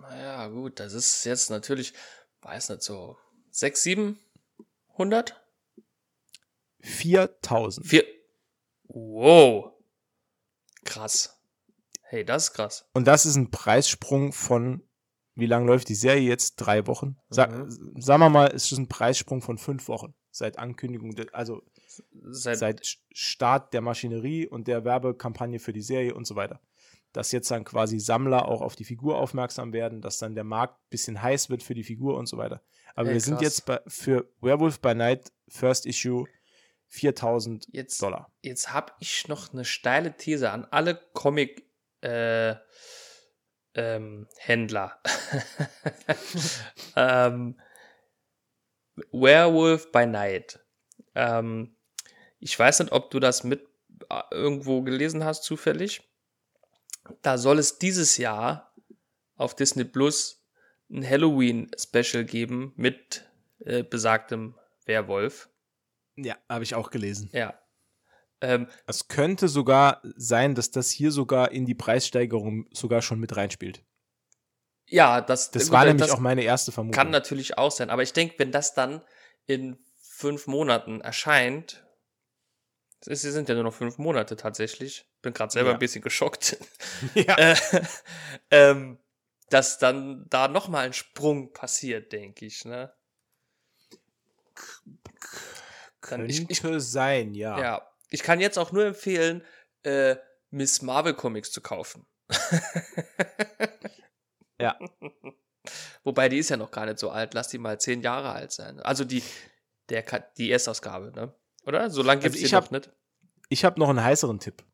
Naja, gut, das ist jetzt natürlich, weiß nicht, so 6, 700? 4000. Vier. Wow. Krass. Hey, das ist krass. Und das ist ein Preissprung von, wie lange läuft die Serie jetzt? Drei Wochen? Sa Mhm. Sagen wir mal, es ist ein Preissprung von fünf Wochen. Seit Ankündigung, also Seit, seit Start der Maschinerie und der Werbekampagne für die Serie und so weiter. Dass jetzt dann quasi Sammler auch auf die Figur aufmerksam werden, dass dann der Markt ein bisschen heiß wird für die Figur und so weiter. Aber Hey, wir sind krass. jetzt bei, für Werewolf by Night First Issue 4000 jetzt, Dollar. jetzt habe ich noch eine steile These an alle Comic äh, ähm, Händler. ähm, Werewolf by Night. Ähm, ich weiß nicht, ob du das mit äh, irgendwo gelesen hast, zufällig. Da soll es dieses Jahr auf Disney Plus ein Halloween-Special geben mit äh, besagtem Werwolf. Ja, habe ich auch gelesen. Ja. Ähm, Es könnte sogar sein, dass das hier sogar in die Preissteigerung sogar schon mit reinspielt. ja, das, Das war nämlich das auch meine erste Vermutung. kann natürlich auch sein. Aber ich denke, wenn das dann in fünf Monaten erscheint, es sind ja nur noch fünf Monate tatsächlich, bin gerade selber Ja. ein bisschen geschockt, ja. äh, ähm, dass dann da nochmal ein Sprung passiert, denke ich. Ne? Dann- Könnte ich- ich- sein, ja. Ja, ich kann jetzt auch nur empfehlen, äh, Miss Marvel Comics zu kaufen. Ja. Wobei die ist ja noch gar nicht so alt. Lass die mal zehn Jahre alt sein. Also die, der, die Erstausgabe, ne? Oder? So lange gibt es Also noch hab- nicht. Ich habe noch einen heißeren Tipp.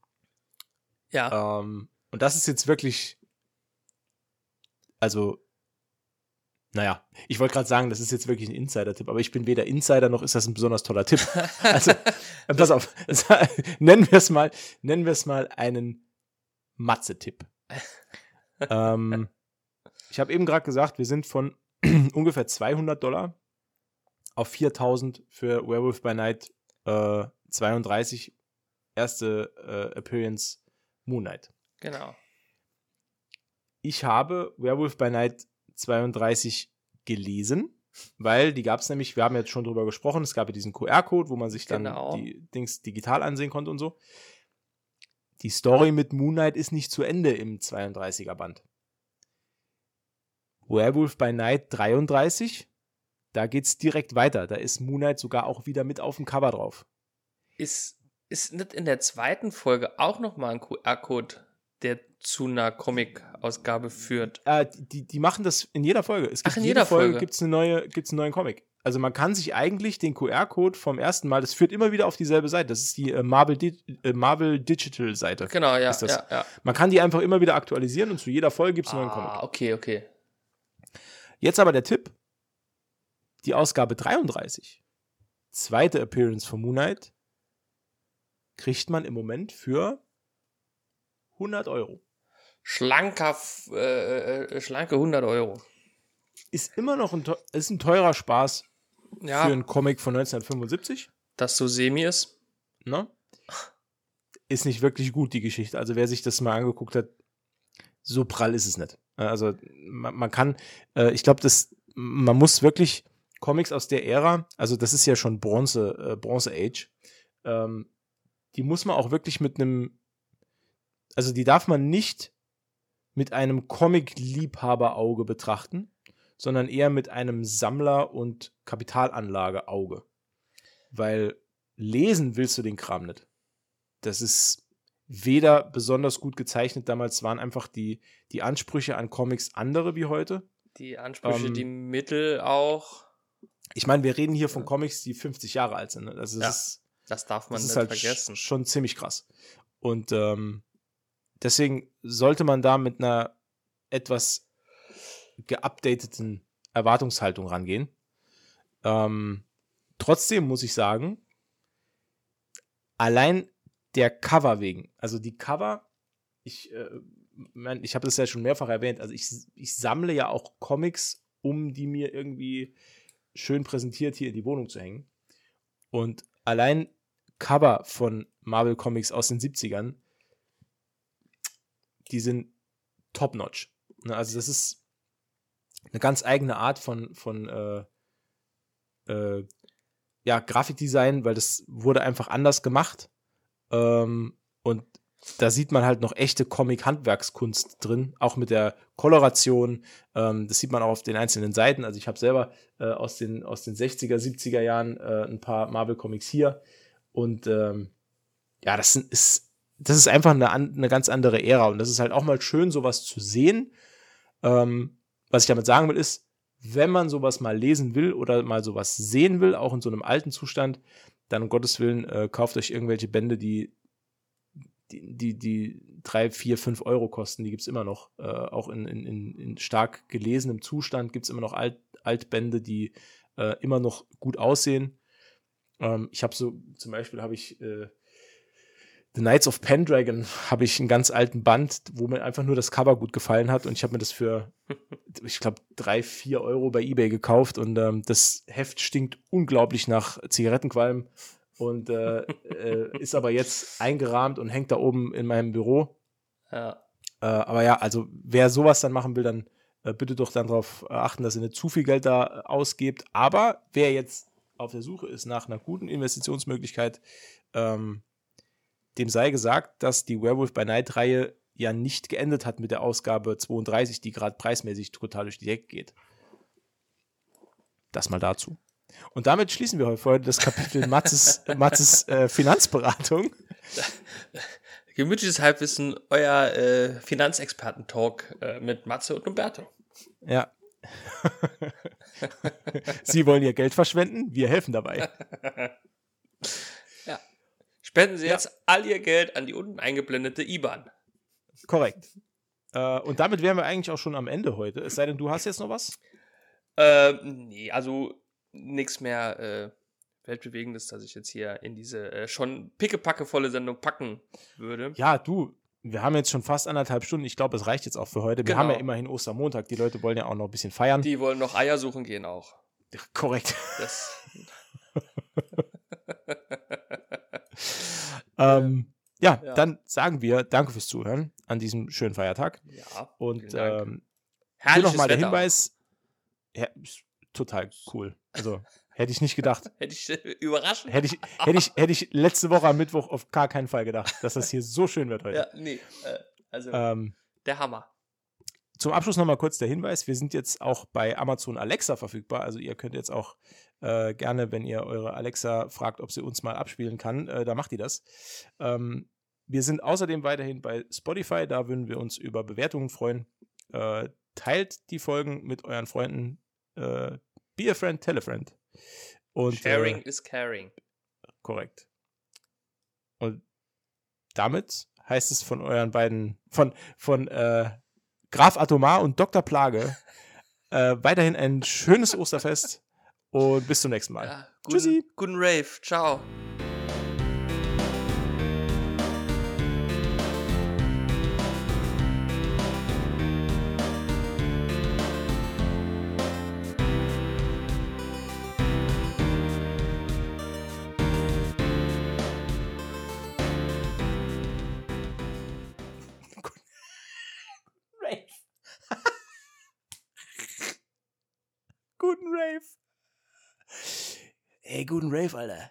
Ja. Ähm, und das ist jetzt wirklich, also, naja, ich wollte gerade sagen, das ist jetzt wirklich ein Insider-Tipp, aber ich bin weder Insider noch ist das ein besonders toller Tipp. Also, pass auf, nennen wir es mal, nennen wir es mal einen Matze-Tipp. ähm, ich habe eben gerade gesagt, wir sind von ungefähr 200 Dollar auf 4000 für Werewolf by Night äh, 32 erste äh, Appearance Moon Knight. genau. Ich habe Werewolf by Night 32 gelesen, weil die gab es nämlich, wir haben jetzt schon drüber gesprochen, es gab ja diesen QR-Code, wo man sich dann Genau. die Dings digital ansehen konnte und so. Die Story mit Moon Knight ist nicht zu Ende im 32er Band. Werewolf by Night 33, da geht's direkt weiter. Da ist Moon Knight sogar auch wieder mit auf dem Cover drauf. Ist, ist nicht in der zweiten Folge auch nochmal ein QR-Code, der zu einer Comic-Ausgabe führt? Äh, die, die machen das in jeder Folge. Es gibt Ach, in jede jeder Folge, Folge. gibt's eine neue, gibt's einen neuen Comic. Also man kann sich eigentlich den QR-Code vom ersten Mal, das führt immer wieder auf dieselbe Seite. Das ist die äh, Marvel, Di äh, Marvel Digital Seite. Genau, ja. Ja, ja. Man kann die einfach immer wieder aktualisieren und zu jeder Folge gibt's einen neuen Comic. Ah, okay, okay. Jetzt aber der Tipp. Die Ausgabe 33. Zweite Appearance von Moon Knight kriegt man im Moment für 100 Euro. Schlanker, f- äh, äh, schlanke 100 Euro. Ist immer noch ein, ist ein teurer Spaß Ja, für einen Comic von 1975. dass so semi ist. ne? Ist nicht wirklich gut, die Geschichte. Also wer sich das mal angeguckt hat, so prall ist es nicht. Äh, Also man, man kann, äh, ich glaube, das, man muss wirklich Comics aus der Ära, also das ist ja schon Bronze, äh, Bronze Age, ähm, die muss man auch wirklich mit einem, also die darf man nicht mit einem Comic-Liebhaber-Auge betrachten, sondern eher mit einem Sammler- und Kapitalanlage-Auge. Weil lesen willst du den Kram nicht. Das ist weder besonders gut gezeichnet. Damals waren einfach die, die Ansprüche an Comics andere wie heute. Die Ansprüche, Ähm, die Mittel auch. Ich meine, wir reden hier von Comics, die 50 Jahre alt sind. ne? Das ist, Das darf man das nicht halt vergessen. sch- schon ziemlich krass. Und ähm, deswegen sollte man da mit einer etwas geupdateten Erwartungshaltung rangehen. Ähm, trotzdem muss ich sagen, allein der Cover wegen, also die Cover, ich, äh, mein, ich habe das ja schon mehrfach erwähnt, also ich, ich sammle ja auch Comics, um die mir irgendwie schön präsentiert hier in die Wohnung zu hängen. Und allein Cover von Marvel Comics aus den 70ern, die sind top-notch. Ne, also das ist eine ganz eigene Art von, von äh, äh, ja, Grafikdesign, weil das wurde einfach anders gemacht. Ähm, und da sieht man halt noch echte Comic-Handwerkskunst drin, auch mit der Koloration. Ähm, das sieht man auch auf den einzelnen Seiten. Also ich habe selber äh, aus, den, aus den 60er, 70er Jahren äh, ein paar Marvel-Comics hier. Und ähm, ja, das ist, das ist einfach eine, eine ganz andere Ära. Und das ist halt auch mal schön, sowas zu sehen. Ähm, was ich damit sagen will, ist, wenn man sowas mal lesen will oder mal sowas sehen will, auch in so einem alten Zustand, dann um Gottes Willen äh, kauft euch irgendwelche Bände, die die, die, die drei, vier, fünf Euro kosten, die gibt es immer noch. Äh, auch in, in, in stark gelesenem Zustand gibt es immer noch Alt, Altbände, die äh, immer noch gut aussehen. Ähm, ich habe so, zum Beispiel habe ich äh, The Knights of Pendragon, habe ich einen ganz alten Band, wo mir einfach nur das Cover gut gefallen hat und ich habe mir das für, ich glaube, drei, vier Euro bei Ebay gekauft und ähm, das Heft stinkt unglaublich nach Zigarettenqualm und äh, äh, ist aber jetzt eingerahmt und hängt da oben in meinem Büro. Ja. Äh, aber ja, also wer sowas dann machen will, dann äh, bitte doch dann darauf achten, dass ihr nicht zu viel Geld da ausgebt. Aber wer jetzt auf der Suche ist nach einer guten Investitionsmöglichkeit, ähm, dem sei gesagt, dass die Werewolf by Night-Reihe ja nicht geendet hat mit der Ausgabe 32, die gerade preismäßig total durch die Decke geht. Das mal dazu. Und damit schließen wir heute das Kapitel Matzes, Matzes äh, Finanzberatung. Gemütliches Halbwissen, euer äh, Finanzexperten-Talk äh, mit Matze und Umberto. Ja. Sie wollen ihr Geld verschwenden, wir helfen dabei. ja. Spenden Sie ja. jetzt all Ihr Geld an die unten eingeblendete IBAN. Korrekt. Äh, und damit wären wir eigentlich auch schon am Ende heute. Es sei denn, du hast jetzt noch was? Ähm, nee, also nichts mehr äh, Weltbewegendes, dass ich jetzt hier in diese äh, schon pickepackevolle Sendung packen würde. Ja, du, wir haben jetzt schon fast anderthalb Stunden. Ich glaube, es reicht jetzt auch für heute. Wir genau. haben ja immerhin Ostermontag. Die Leute wollen ja auch noch ein bisschen feiern. Die wollen noch Eier suchen gehen auch. Korrekt. Das. ähm, ja, ja, dann sagen wir Danke fürs Zuhören an diesem schönen Feiertag. Ja. Und ähm, hier nochmal der Hinweis. Ja, total cool. Also hätte ich nicht gedacht. hätte ich äh, überraschend. Hätte ich, hätte, ich, hätte ich letzte Woche am Mittwoch auf gar keinen Fall gedacht, dass das hier so schön wird heute. Ja, nee. Äh, also ähm, der Hammer. Zum Abschluss nochmal kurz der Hinweis: Wir sind jetzt auch bei Amazon Alexa verfügbar. Also, ihr könnt jetzt auch äh, gerne, wenn ihr eure Alexa fragt, ob sie uns mal abspielen kann, äh, da macht die das. Ähm, wir sind außerdem weiterhin bei Spotify. Da würden wir uns über Bewertungen freuen. Äh, teilt die Folgen mit euren Freunden. Äh, be a friend, tell a friend. Und, Sharing äh, is caring. Korrekt. Und damit heißt es von euren beiden, von, von äh, Graf Atomar und Dr. Plage äh, weiterhin ein schönes Osterfest und bis zum nächsten Mal. Ja, guten, Tschüssi. Guten Rave. Ciao. Guten Rave, Alter.